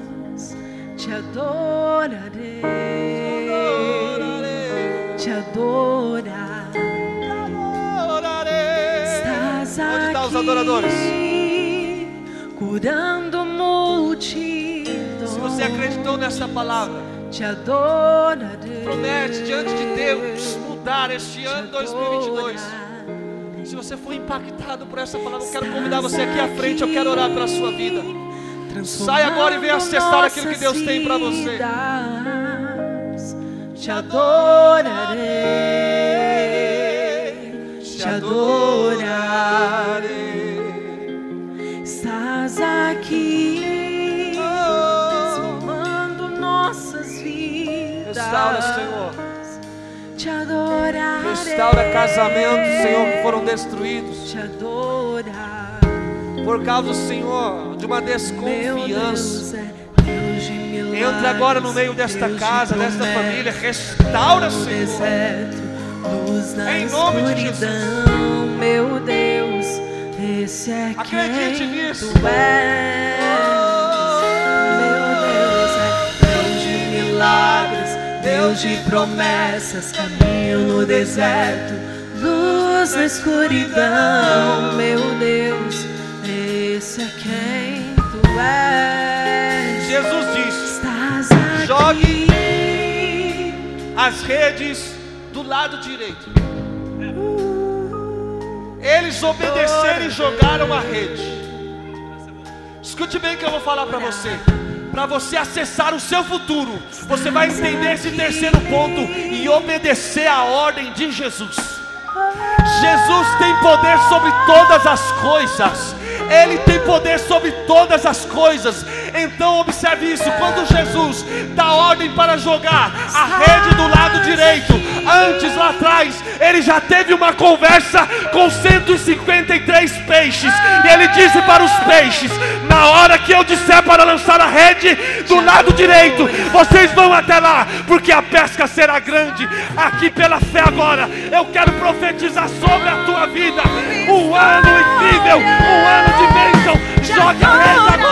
Te adorarei. Te adorarei te adorar. Estás Onde estão os adoradores? Curando multidões. Se você acreditou nessa palavra, te adorarei. Promete diante de Deus mudar este ano 2022. Se você foi impactado por essa palavra, eu quero convidar você aqui à frente. Eu quero orar pela sua vida. Sai agora e venha acessar aquilo que Deus tem para você te adorarei, te adorarei. Estás aqui, transformando nossas vidas. Restaura, Senhor. Te adorarei. Restaura casamentos, Senhor, que foram destruídos. Te adorar. Por causa, Senhor, de uma desconfiança. Entra agora no meio desta casa, desta família. Restaura, Senhor. Em nome de Jesus. Meu Deus, esse é Acredite nisso. Tu és. Deus de promessas, caminho no deserto, luz na escuridão. Meu Deus, esse é quem tu és. Jesus disse jogue as redes do lado direito. Eles obedeceram e jogaram a rede. Escute bem o que eu vou falar para você. Para você acessar o seu futuro, você vai entender esse terceiro ponto e obedecer a ordem de Jesus. Jesus tem poder sobre todas as coisas. Ele tem poder sobre todas as coisas. Então observe isso: quando Jesus dá ordem para jogar a rede do lado direito, antes lá atrás, ele já teve uma conversa com 153 peixes. E ele disse para os peixes: Na hora que eu disser para lançar a rede do lado direito, vocês vão até lá, porque a pesca será grande. Aqui pela fé agora, eu quero profetizar sobre a tua vida um ano incrível, um ano de bênção. Joga a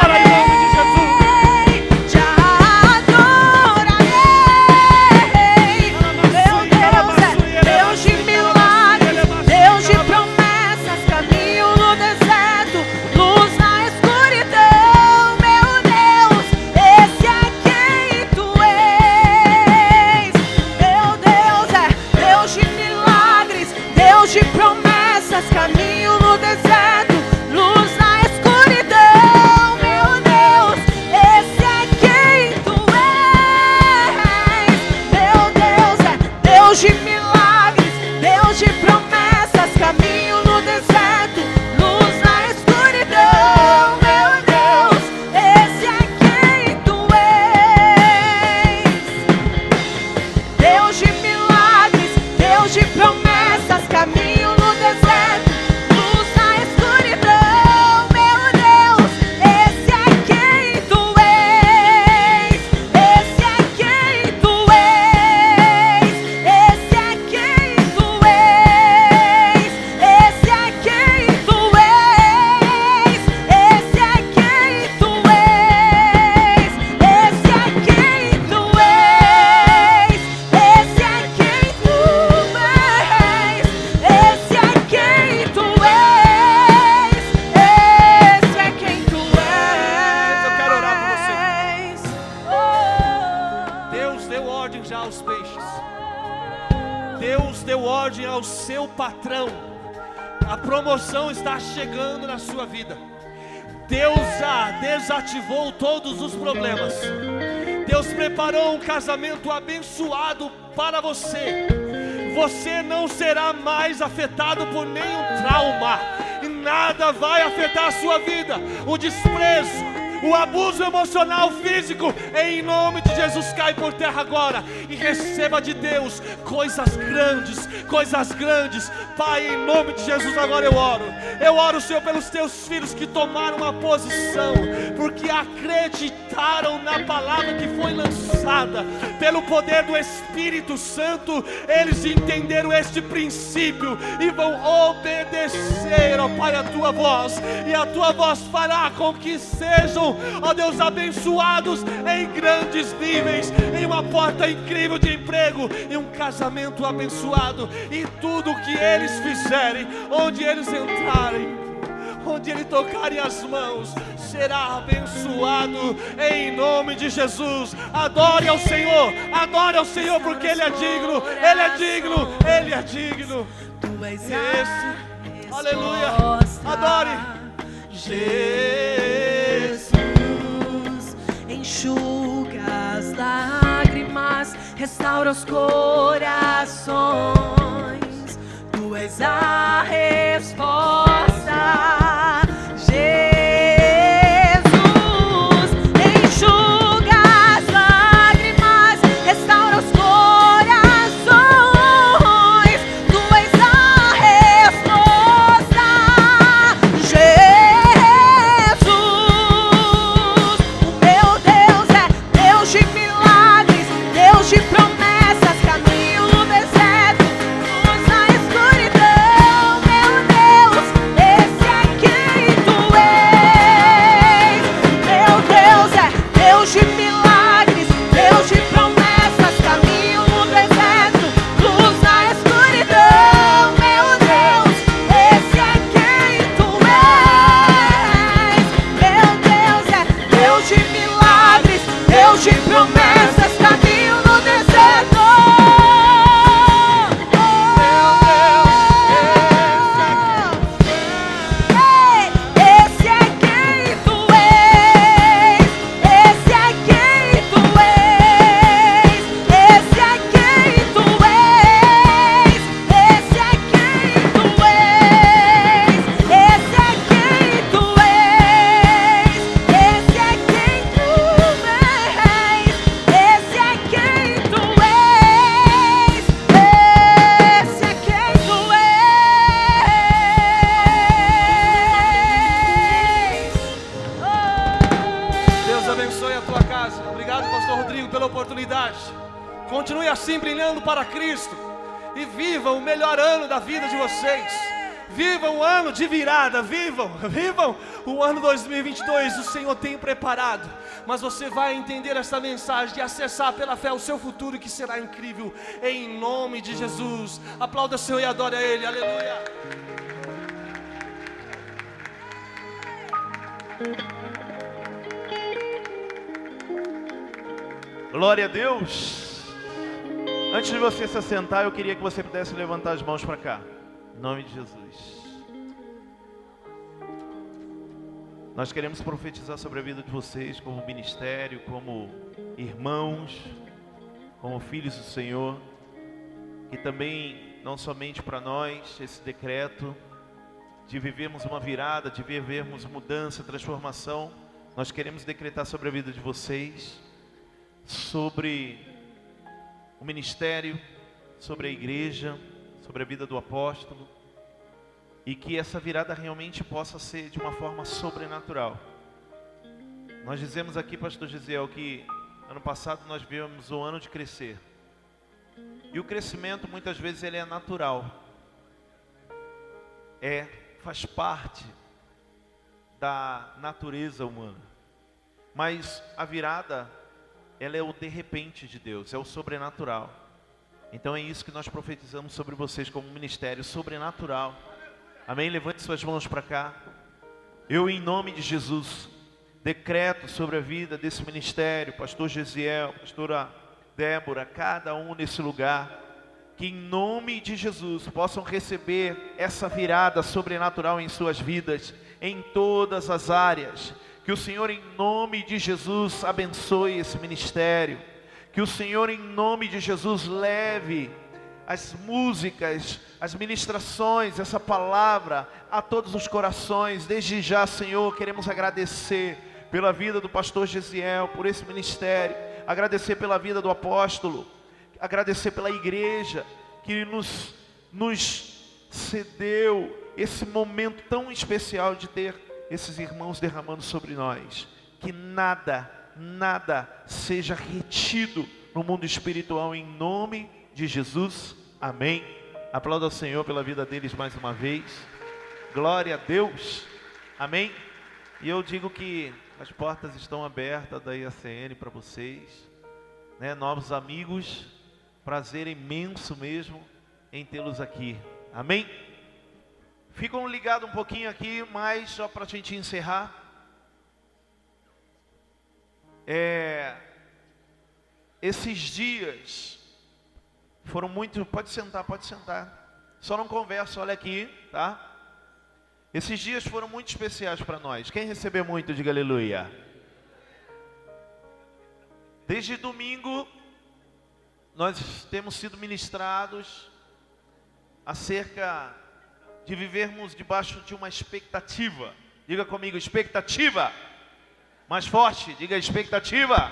casamento abençoado para você. Você não será mais afetado por nenhum trauma. E nada vai afetar a sua vida. O desprezo, o abuso emocional, físico, em nome de Jesus, cai por terra agora e receba de Deus coisas grandes, coisas grandes, Pai, em nome de Jesus, agora eu oro. Eu oro, Senhor, pelos teus filhos que tomaram uma posição, porque acreditaram na palavra que foi lançada, pelo poder do Espírito Santo, eles entenderam este princípio e vão obedecer, ó Pai, a tua voz, e a tua voz fará com que sejam, ó Deus, abençoados em grandes níveis, em uma porta incrível de emprego, em um casamento abençoado, e tudo que eles fizerem, onde eles entrarem, onde ele tocarem as mãos, será abençoado em nome de Jesus. Adore ao Senhor, adore ao Senhor, porque Ele é digno, Ele é digno, Ele é digno. Tu és Esse, aleluia, adore. Jesus enxuga as lágrimas, restaura os corações. Tu és a resposta. 2022. O Senhor tem preparado, mas você vai entender essa mensagem e acessar pela fé o seu futuro que será incrível, em nome de Jesus. Aplauda o Senhor e adore a Ele, aleluia. Glória a Deus. Antes de você se assentar, eu queria que você pudesse levantar as mãos para cá. Em nome de Jesus. Nós queremos profetizar sobre a vida de vocês como ministério, como irmãos, como filhos do Senhor. E também, não somente para nós, esse decreto de vivermos uma virada, de vivermos mudança, transformação, nós queremos decretar sobre a vida de vocês sobre o ministério, sobre a igreja, sobre a vida do apóstolo, e que essa virada realmente possa ser de uma forma sobrenatural. Nós dizemos aqui, pastor Gisel, que ano passado nós vivemos o ano de crescer. E o crescimento muitas vezes ele é natural. É, faz parte da natureza humana. Mas a virada ela é o de repente de Deus, é o sobrenatural. Então é isso que nós profetizamos sobre vocês como ministério sobrenatural. Amém? Levante suas mãos para cá. Eu, em nome de Jesus, decreto sobre a vida desse ministério, pastor Gesiel, pastora Débora, cada um nesse lugar, que em nome de Jesus possam receber essa virada sobrenatural em suas vidas, em todas as áreas que o Senhor, em nome de Jesus, abençoe esse ministério. Que o Senhor, em nome de Jesus, leve as músicas, as ministrações, essa palavra a todos os corações. Desde já, Senhor, queremos agradecer pela vida do pastor Gesiel, por esse ministério, agradecer pela vida do apóstolo, agradecer pela igreja que nos, nos cedeu esse momento tão especial de ter esses irmãos derramando sobre nós. Que nada, nada seja retido no mundo espiritual em nome de Jesus. Amém. Aplauda ao Senhor pela vida deles mais uma vez. Glória a Deus. Amém. E eu digo que as portas estão abertas da IACN para vocês, né? Novos amigos, prazer imenso mesmo em tê-los aqui. Amém. Ficam ligados um pouquinho aqui, mas só para a gente encerrar. É, esses dias foram muito. Pode sentar, pode sentar. Só não conversa, olha aqui, tá? Esses dias foram muito especiais para nós. Quem recebeu muito, diga aleluia. Desde domingo, nós temos sido ministrados acerca de vivermos debaixo de uma expectativa. Diga comigo, expectativa. Mais forte, diga expectativa.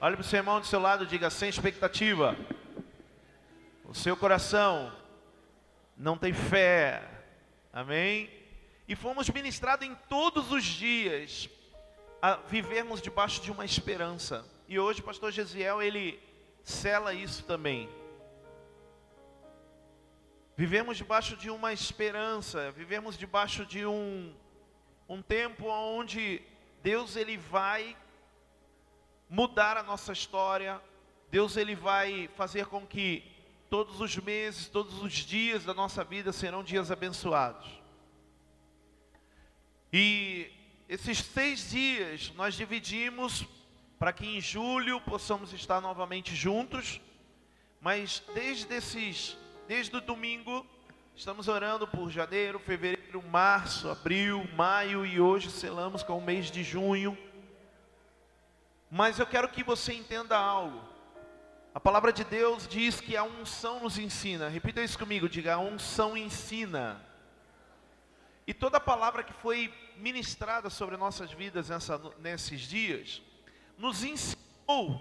Olhe para o seu irmão do seu lado, diga sem expectativa. O seu coração não tem fé. Amém? E fomos ministrados em todos os dias a vivermos debaixo de uma esperança. E hoje pastor Gesiel, ele cela isso também. Vivemos debaixo de uma esperança, vivemos debaixo de um, um tempo onde Deus ele vai mudar a nossa história, Deus ele vai fazer com que todos os meses, todos os dias da nossa vida serão dias abençoados. E esses seis dias nós dividimos para que em julho possamos estar novamente juntos, mas desde esses Desde o domingo, estamos orando por janeiro, fevereiro, março, abril, maio e hoje selamos com o mês de junho. Mas eu quero que você entenda algo. A palavra de Deus diz que a unção nos ensina. Repita isso comigo, diga: a unção ensina. E toda palavra que foi ministrada sobre nossas vidas nessa, nesses dias, nos ensinou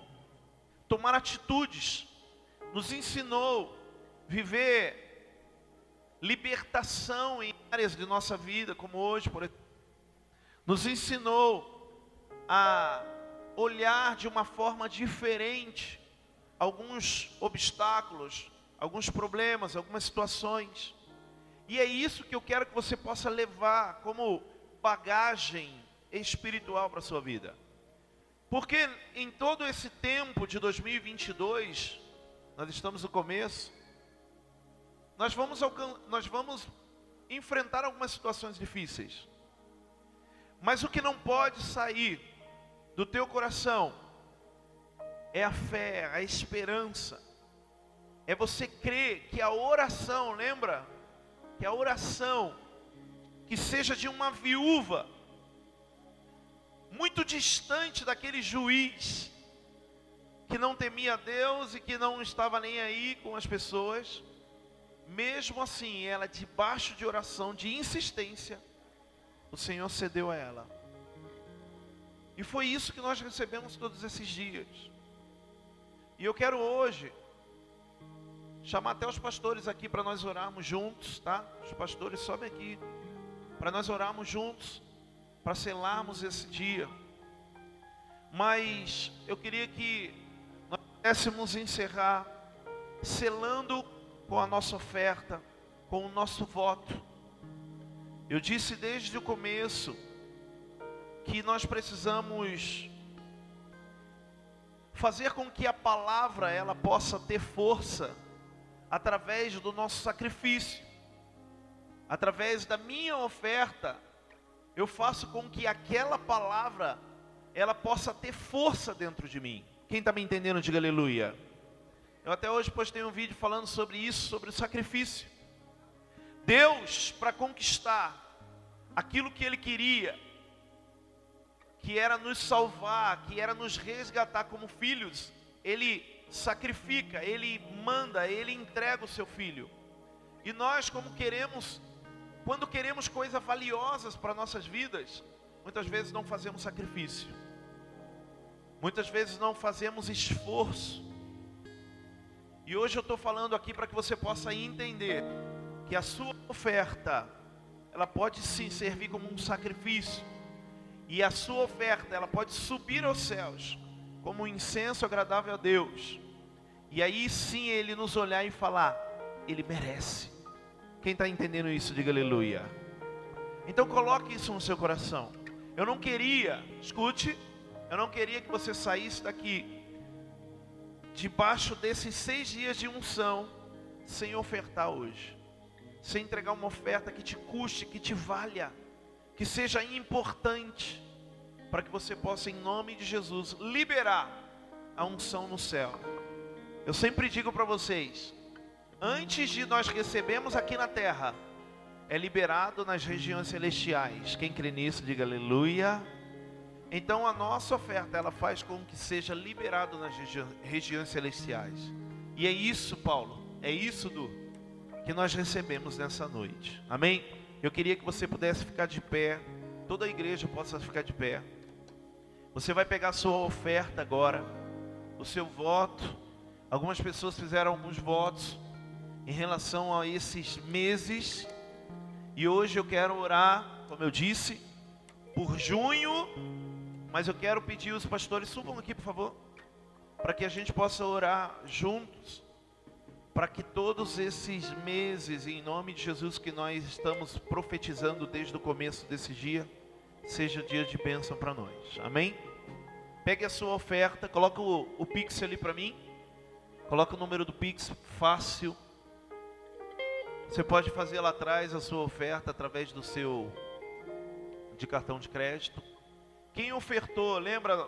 tomar atitudes, nos ensinou viver libertação em áreas de nossa vida, como hoje, por exemplo, nos ensinou a olhar de uma forma diferente alguns obstáculos, alguns problemas, algumas situações. E é isso que eu quero que você possa levar como bagagem espiritual para a sua vida. Porque em todo esse tempo de 2022, nós estamos no começo, nós vamos, nós vamos enfrentar algumas situações difíceis. Mas o que não pode sair do teu coração é a fé, a esperança. É você crer que a oração, lembra? Que a oração que seja de uma viúva muito distante daquele juiz que não temia Deus e que não estava nem aí com as pessoas, mesmo assim, ela debaixo de oração, de insistência, o Senhor cedeu a ela. E foi isso que nós recebemos todos esses dias. E eu quero hoje chamar até os pastores aqui para nós orarmos juntos, tá? Os pastores sobem aqui para nós orarmos juntos para selarmos esse dia. Mas eu queria que nós pudéssemos encerrar selando com a nossa oferta, com o nosso voto. Eu disse desde o começo que nós precisamos fazer com que a palavra ela possa ter força através do nosso sacrifício. Através da minha oferta, eu faço com que aquela palavra ela possa ter força dentro de mim. Quem está me entendendo, diga aleluia. Eu até hoje postei um vídeo falando sobre isso, sobre o sacrifício. Deus, para conquistar aquilo que Ele queria, que era nos salvar, que era nos resgatar como filhos, Ele sacrifica, Ele manda, Ele entrega o seu filho. E nós, como queremos quando queremos coisas valiosas para nossas vidas, muitas vezes não fazemos sacrifício. Muitas vezes não fazemos esforço. E hoje eu estou falando aqui para que você possa entender que a sua oferta, ela pode sim servir como um sacrifício. E a sua oferta, ela pode subir aos céus como um incenso agradável a Deus. E aí sim ele nos olhar e falar: Ele merece. Quem está entendendo isso, diga aleluia. Então coloque isso no seu coração. Eu não queria, escute, eu não queria que você saísse daqui debaixo desses seis dias de unção sem ofertar hoje, sem entregar uma oferta que te custe, que te valha, que seja importante, para que você possa, em nome de Jesus, liberar a unção no céu. Eu sempre digo para vocês, antes de nós recebermos aqui na terra, é liberado nas regiões celestiais. Quem crê nisso, diga aleluia. Então a nossa oferta, ela faz com que seja liberado nas regi regiões celestiais. E é isso, Paulo, é isso do que nós recebemos nessa noite. Amém? Eu queria que você pudesse ficar de pé, toda a igreja possa ficar de pé. Você vai pegar a sua oferta agora, o seu voto. Algumas pessoas fizeram alguns votos em relação a esses meses. E hoje eu quero orar, como eu disse, por junho, mas eu quero pedir os pastores subam aqui, por favor, para que a gente possa orar juntos, para que todos esses meses, em nome de Jesus, que nós estamos profetizando desde o começo desse dia, seja dia de bênção para nós. Amém? Pegue a sua oferta, coloca o, o Pix ali para mim. Coloca o número do Pix fácil você pode fazer lá atrás a sua oferta através do seu de cartão de crédito. Quem ofertou, lembra?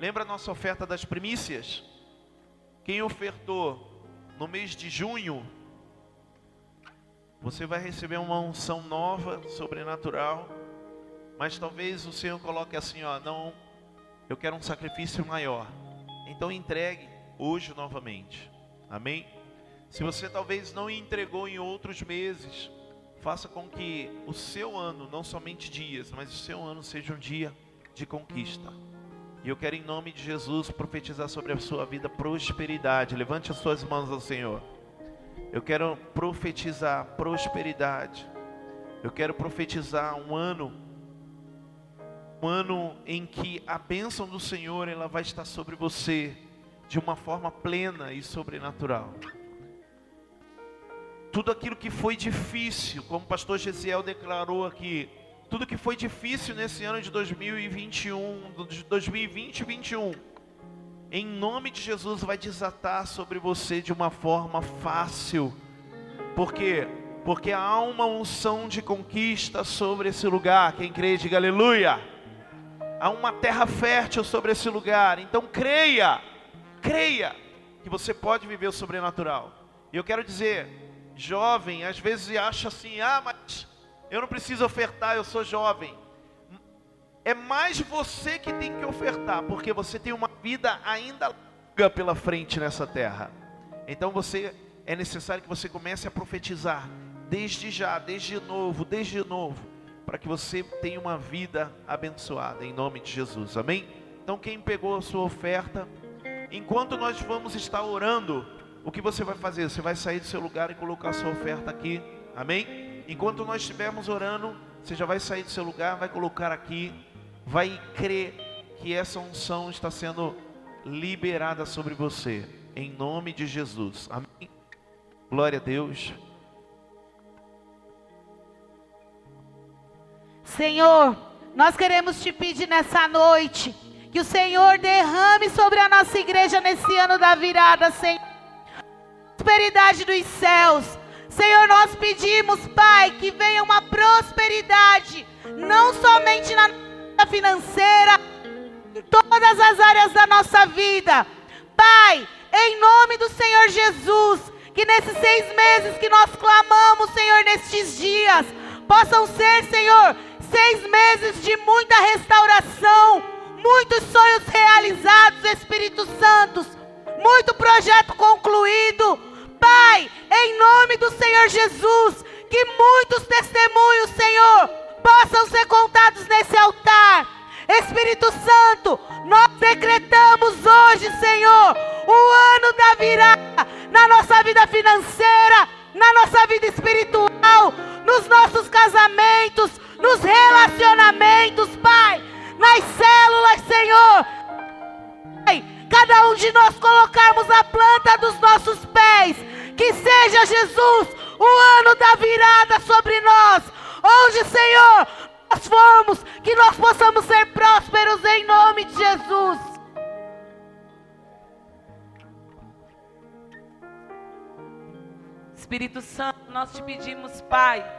Lembra a nossa oferta das primícias? Quem ofertou no mês de junho, você vai receber uma unção nova, sobrenatural. Mas talvez o Senhor coloque assim, ó, não, eu quero um sacrifício maior. Então entregue hoje novamente. Amém? Se você talvez não entregou em outros meses, faça com que o seu ano, não somente dias, mas o seu ano seja um dia de conquista. E eu quero, em nome de Jesus, profetizar sobre a sua vida prosperidade. Levante as suas mãos ao Senhor. Eu quero profetizar prosperidade. Eu quero profetizar um ano um ano em que a bênção do Senhor ela vai estar sobre você de uma forma plena e sobrenatural. Tudo aquilo que foi difícil, como o pastor Gesiel declarou aqui, tudo que foi difícil nesse ano de 2021, de 2020 e 2021, em nome de Jesus vai desatar sobre você de uma forma fácil. Por quê? Porque há uma unção de conquista sobre esse lugar. Quem crê, diga aleluia. Há uma terra fértil sobre esse lugar. Então creia, creia que você pode viver o sobrenatural. E eu quero dizer, jovem, às vezes acha assim: ah, mas eu não preciso ofertar, eu sou jovem. É mais você que tem que ofertar, porque você tem uma vida ainda longa pela frente nessa terra. Então você é necessário que você comece a profetizar desde já, desde novo, desde novo, para que você tenha uma vida abençoada em nome de Jesus. Amém? Então quem pegou a sua oferta, enquanto nós vamos estar orando, o que você vai fazer? Você vai sair do seu lugar e colocar a sua oferta aqui. Amém? Enquanto nós estivermos orando, você já vai sair do seu lugar, vai colocar aqui, vai crer que essa unção está sendo liberada sobre você, em nome de Jesus. Amém? Glória a Deus. Senhor, nós queremos te pedir nessa noite que o Senhor derrame sobre a nossa igreja nesse ano da virada, Senhor. Prosperidade dos céus. Senhor, nós pedimos, Pai, que venha uma prosperidade, não somente na nossa financeira, em todas as áreas da nossa vida. Pai, em nome do Senhor Jesus, que nesses seis meses que nós clamamos, Senhor, nestes dias, possam ser, Senhor, seis meses de muita restauração, muitos sonhos realizados, Espírito Santo, muito projeto concluído. Pai, em nome do Senhor Jesus, que muitos testemunhos, Senhor, possam ser contados nesse altar. Espírito Santo, nós decretamos hoje, Senhor, o ano da virada na nossa vida financeira, na nossa vida espiritual, nos nossos casamentos, nos relacionamentos, Pai, nas células, Senhor. Pai, cada um de nós colocarmos a planta dos nossos pés, que seja Jesus o ano da virada sobre nós, onde, Senhor, nós formos, que nós possamos ser prósperos em nome de Jesus. Espírito Santo, nós te pedimos, Pai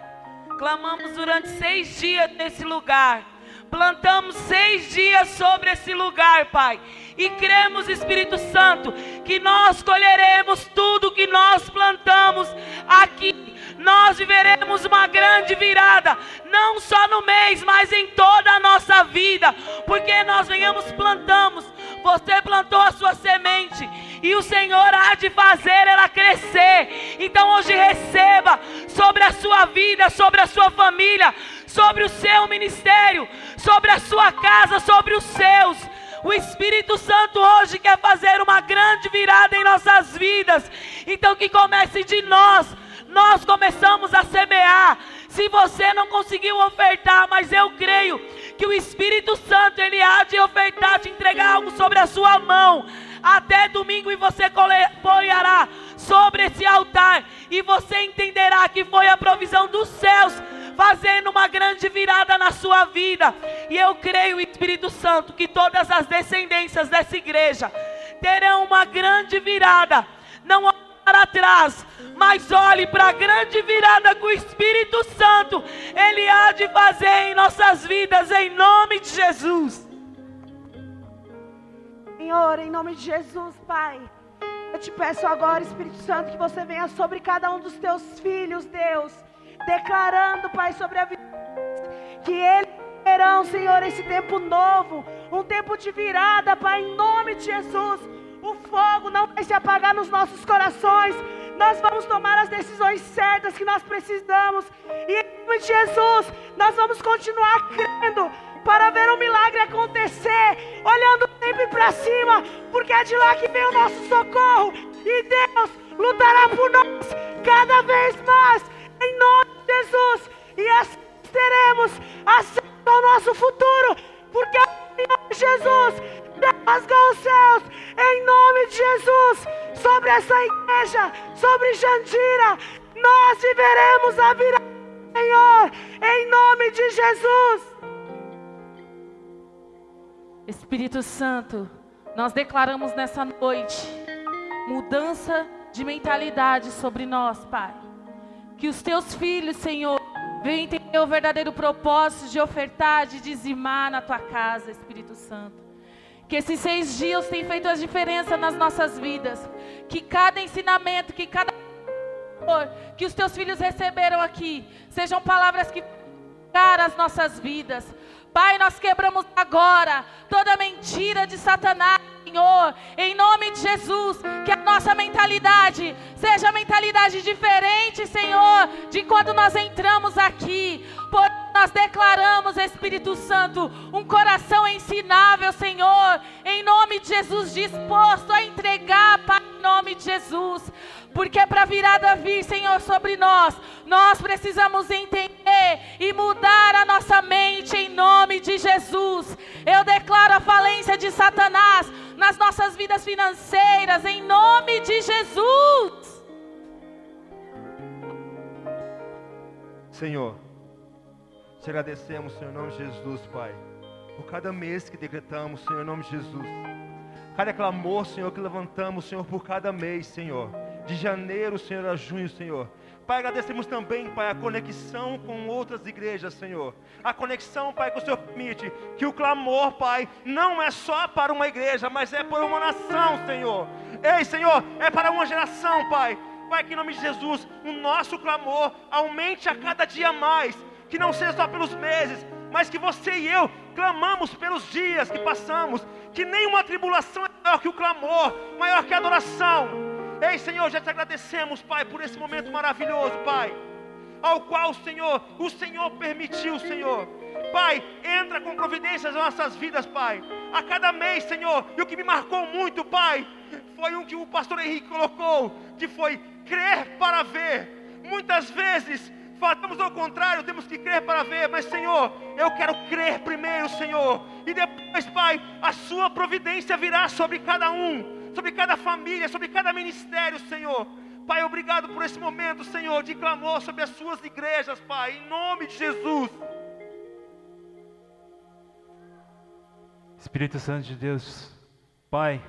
Clamamos durante seis dias nesse lugar. Plantamos seis dias sobre esse lugar, Pai. E cremos, Espírito Santo, que nós colheremos tudo que nós plantamos aqui. Nós viveremos uma grande virada, não só no mês, mas em toda a nossa vida, porque nós venhamos plantamos. Você plantou a sua semente e o Senhor há de fazer ela crescer. Então hoje receba sobre a sua vida, sobre a sua família, sobre o seu ministério, sobre a sua casa, sobre os seus. O Espírito Santo hoje quer fazer uma grande virada em nossas vidas. Então que comece de nós. Nós começamos a semear. Se você não conseguiu ofertar, mas eu creio que o Espírito Santo ele há de ofertar, te entregar algo sobre a sua mão até domingo e você colherá sobre esse altar e você entenderá que foi a provisão dos céus fazendo uma grande virada na sua vida. E eu creio, Espírito Santo, que todas as descendências dessa igreja terão uma grande virada. Não olhe para trás, mas olhe para a grande virada que o Espírito Santo ele há de fazer em nossas vidas em nome de Jesus. Senhor, em nome de Jesus, Pai. Eu te peço agora, Espírito Santo, que você venha sobre cada um dos teus filhos, Deus, declarando, Pai, sobre a vida que eles terão, Senhor, esse tempo novo, um tempo de virada, Pai, em nome de Jesus. O fogo não vai se apagar nos nossos corações. Nós vamos tomar as decisões certas que nós precisamos. E em nome de Jesus, nós vamos continuar crendo para ver o milagre acontecer, olhando sempre para cima, porque é de lá que vem o nosso socorro, e Deus lutará por nós cada vez mais, em nome de Jesus, e teremos acesso ao nosso futuro, porque Senhor Jesus rasgou os céus em nome de Jesus sobre essa igreja, sobre Jandira. Nós viveremos a virada, Senhor, em nome de Jesus. Espírito Santo, nós declaramos nessa noite mudança de mentalidade sobre nós, Pai. Que os teus filhos, Senhor, venham entender o verdadeiro propósito de ofertar, de dizimar na tua casa, Espírito Santo. Que esses seis dias tenham feito a diferença nas nossas vidas. Que cada ensinamento, que cada que os teus filhos receberam aqui, sejam palavras que cara as nossas vidas. Pai, nós quebramos agora toda mentira de Satanás, Senhor, em nome de Jesus, que a nossa mentalidade seja mentalidade diferente, Senhor, de quando nós entramos aqui. Por nós declaramos, Espírito Santo, um coração ensinável, Senhor, em nome de Jesus, disposto a entregar, Pai, em nome de Jesus. Porque para a virada vir, Senhor, sobre nós, nós precisamos entender e mudar a nossa mente em nome de Jesus. Eu declaro a falência de Satanás nas nossas vidas financeiras em nome de Jesus. Senhor, te agradecemos, Senhor, em nome de Jesus, Pai, por cada mês que decretamos, Senhor, em nome de Jesus. Cada clamor, Senhor, que levantamos, Senhor, por cada mês, Senhor de janeiro, Senhor, a junho, Senhor. Pai, agradecemos também, Pai, a conexão com outras igrejas, Senhor. A conexão, Pai, que o Senhor permite. Que o clamor, Pai, não é só para uma igreja, mas é para uma nação, Senhor. Ei, Senhor, é para uma geração, Pai. Pai, que em nome de Jesus, o nosso clamor aumente a cada dia mais. Que não seja só pelos meses, mas que você e eu clamamos pelos dias que passamos. Que nenhuma tribulação é maior que o clamor, maior que a adoração. Ei, Senhor, já te agradecemos, Pai, por esse momento maravilhoso, Pai. Ao qual, Senhor, o Senhor permitiu, Senhor. Pai, entra com providências nas nossas vidas, Pai. A cada mês, Senhor. E o que me marcou muito, Pai, foi um que o pastor Henrique colocou, que foi crer para ver. Muitas vezes falamos ao contrário, temos que crer para ver, mas Senhor, eu quero crer primeiro, Senhor, e depois, Pai, a Sua providência virá sobre cada um sobre cada família, sobre cada ministério, Senhor. Pai, obrigado por esse momento, Senhor, de clamor sobre as suas igrejas, Pai, em nome de Jesus. Espírito Santo de Deus, Pai,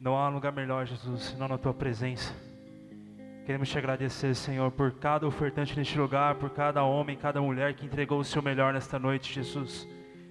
não há lugar melhor, Jesus, senão na tua presença. Queremos te agradecer, Senhor, por cada ofertante neste lugar, por cada homem, cada mulher que entregou o seu melhor nesta noite, Jesus.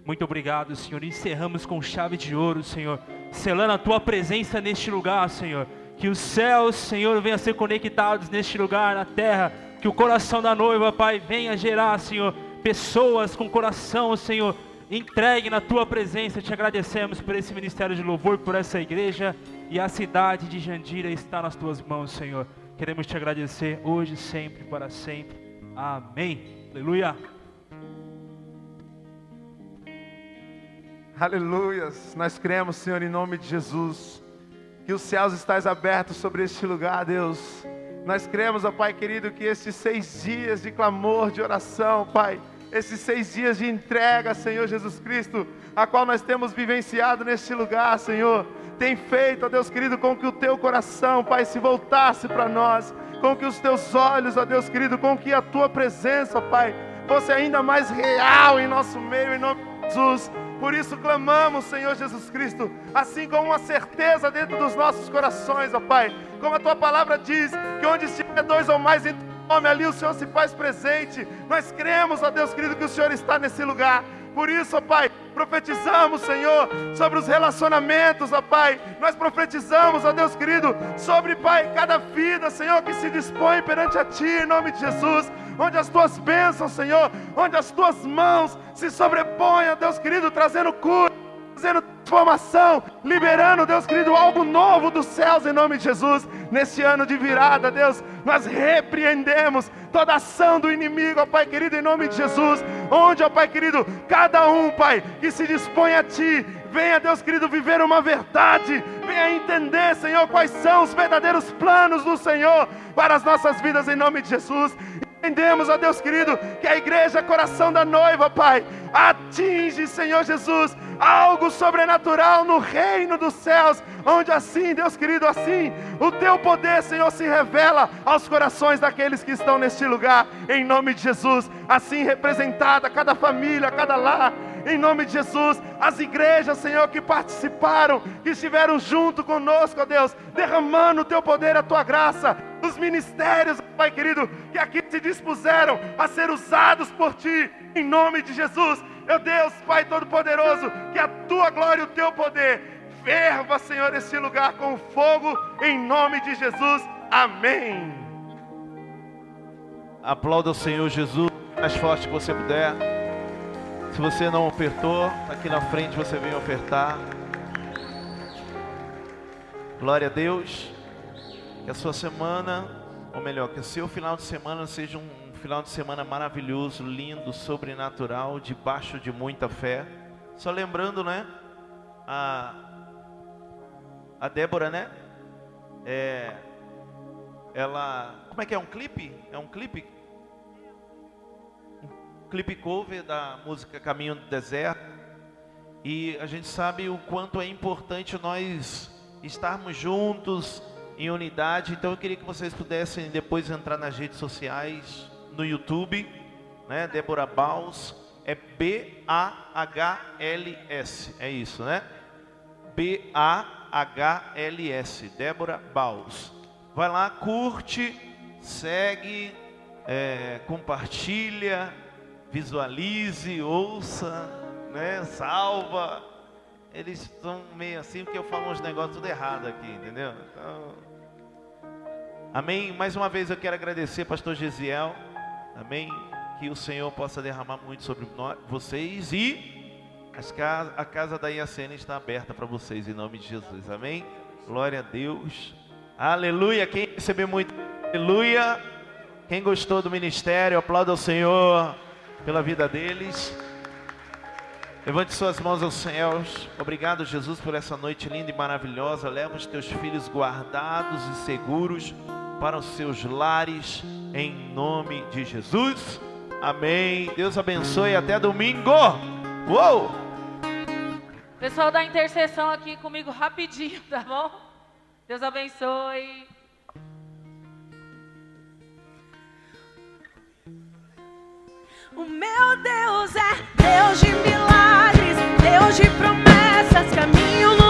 Muito obrigado, Senhor. Encerramos com chave de ouro, Senhor, selando a tua presença neste lugar, Senhor. Que os céus, Senhor, venham a ser conectados neste lugar, na terra. Que o coração da noiva, Pai, venha gerar, Senhor, pessoas com coração, Senhor, entregue na tua presença. Te agradecemos por esse ministério de louvor, por essa igreja e a cidade de Jandira está nas tuas mãos, Senhor. Queremos te agradecer hoje, sempre, para sempre. Amém. Aleluia. Aleluias. Nós cremos, Senhor, em nome de Jesus, que os céus estão abertos sobre este lugar, Deus. Nós cremos, ó Pai querido, que esses seis dias de clamor, de oração, Pai, esses seis dias de entrega, Senhor Jesus Cristo, a qual nós temos vivenciado neste lugar, Senhor, tem feito, ó Deus querido, com que o teu coração, Pai, se voltasse para nós, com que os teus olhos, ó Deus querido, com que a tua presença, Pai, fosse ainda mais real em nosso meio, em nome de Jesus. Por isso clamamos, Senhor Jesus Cristo, assim como uma certeza dentro dos nossos corações, ó Pai. Como a tua palavra diz, que onde estiver dois ou mais em nome, ali o Senhor se faz presente. Nós cremos, ó Deus querido, que o Senhor está nesse lugar. Por isso, ó Pai, profetizamos, Senhor, sobre os relacionamentos, ó Pai. Nós profetizamos, ó Deus querido, sobre, Pai, cada vida, Senhor, que se dispõe perante a Ti, em nome de Jesus onde as tuas bênçãos, Senhor, onde as tuas mãos se sobrepõem, Deus querido, trazendo cura, trazendo transformação, liberando, Deus querido, algo novo dos céus em nome de Jesus. Nesse ano de virada, Deus, nós repreendemos toda ação do inimigo, ó Pai querido, em nome de Jesus. Onde, ó Pai querido, cada um, Pai, que se dispõe a Ti, venha, Deus querido, viver uma verdade, venha entender, Senhor, quais são os verdadeiros planos do Senhor para as nossas vidas em nome de Jesus Entendemos, ó Deus querido, que a igreja, coração da noiva, Pai, atinge, Senhor Jesus, algo sobrenatural no reino dos céus, onde assim, Deus querido, assim, o teu poder, Senhor, se revela aos corações daqueles que estão neste lugar, em nome de Jesus, assim representada cada família, cada lar, em nome de Jesus, as igrejas, Senhor, que participaram, que estiveram junto conosco, ó Deus, derramando o teu poder, a tua graça, os ministérios, Pai querido, que aqui se dispuseram a ser usados por ti, em nome de Jesus, meu Deus, Pai Todo-Poderoso, que a tua glória e o teu poder ferva, Senhor, este lugar com fogo, em nome de Jesus, amém. Aplauda o Senhor Jesus, mais forte que você puder. Se você não ofertou, aqui na frente você vem ofertar. Glória a Deus. Que a sua semana, ou melhor, que o seu final de semana seja um final de semana maravilhoso, lindo, sobrenatural, debaixo de muita fé. Só lembrando, né? A, a Débora, né? É, ela. Como é que é? Um clipe? É um clipe? Um clipe cover da música Caminho do Deserto. E a gente sabe o quanto é importante nós estarmos juntos em unidade. Então eu queria que vocês pudessem depois entrar nas redes sociais, no YouTube, né? Débora Baus, é B A H L S, é isso, né? B A H L S, Débora Baus. Vai lá, curte, segue, é, compartilha, visualize, ouça, né? Salva. Eles estão meio assim porque eu falo uns negócios tudo errado aqui, entendeu? Então, amém. Mais uma vez eu quero agradecer, Pastor Gesiel. Amém. Que o Senhor possa derramar muito sobre nós, vocês e casas, a casa da IACN está aberta para vocês em nome de Jesus. Amém. Glória a Deus. Aleluia. Quem recebeu muito, aleluia. Quem gostou do ministério, aplauda ao Senhor pela vida deles. Levante suas mãos aos céus. Obrigado, Jesus, por essa noite linda e maravilhosa. Leva os teus filhos guardados e seguros para os seus lares, em nome de Jesus. Amém. Deus abençoe. Até domingo. Uou! Pessoal da intercessão aqui comigo rapidinho, tá bom? Deus abençoe. O meu Deus é Deus de milagres, Deus de promessas, caminho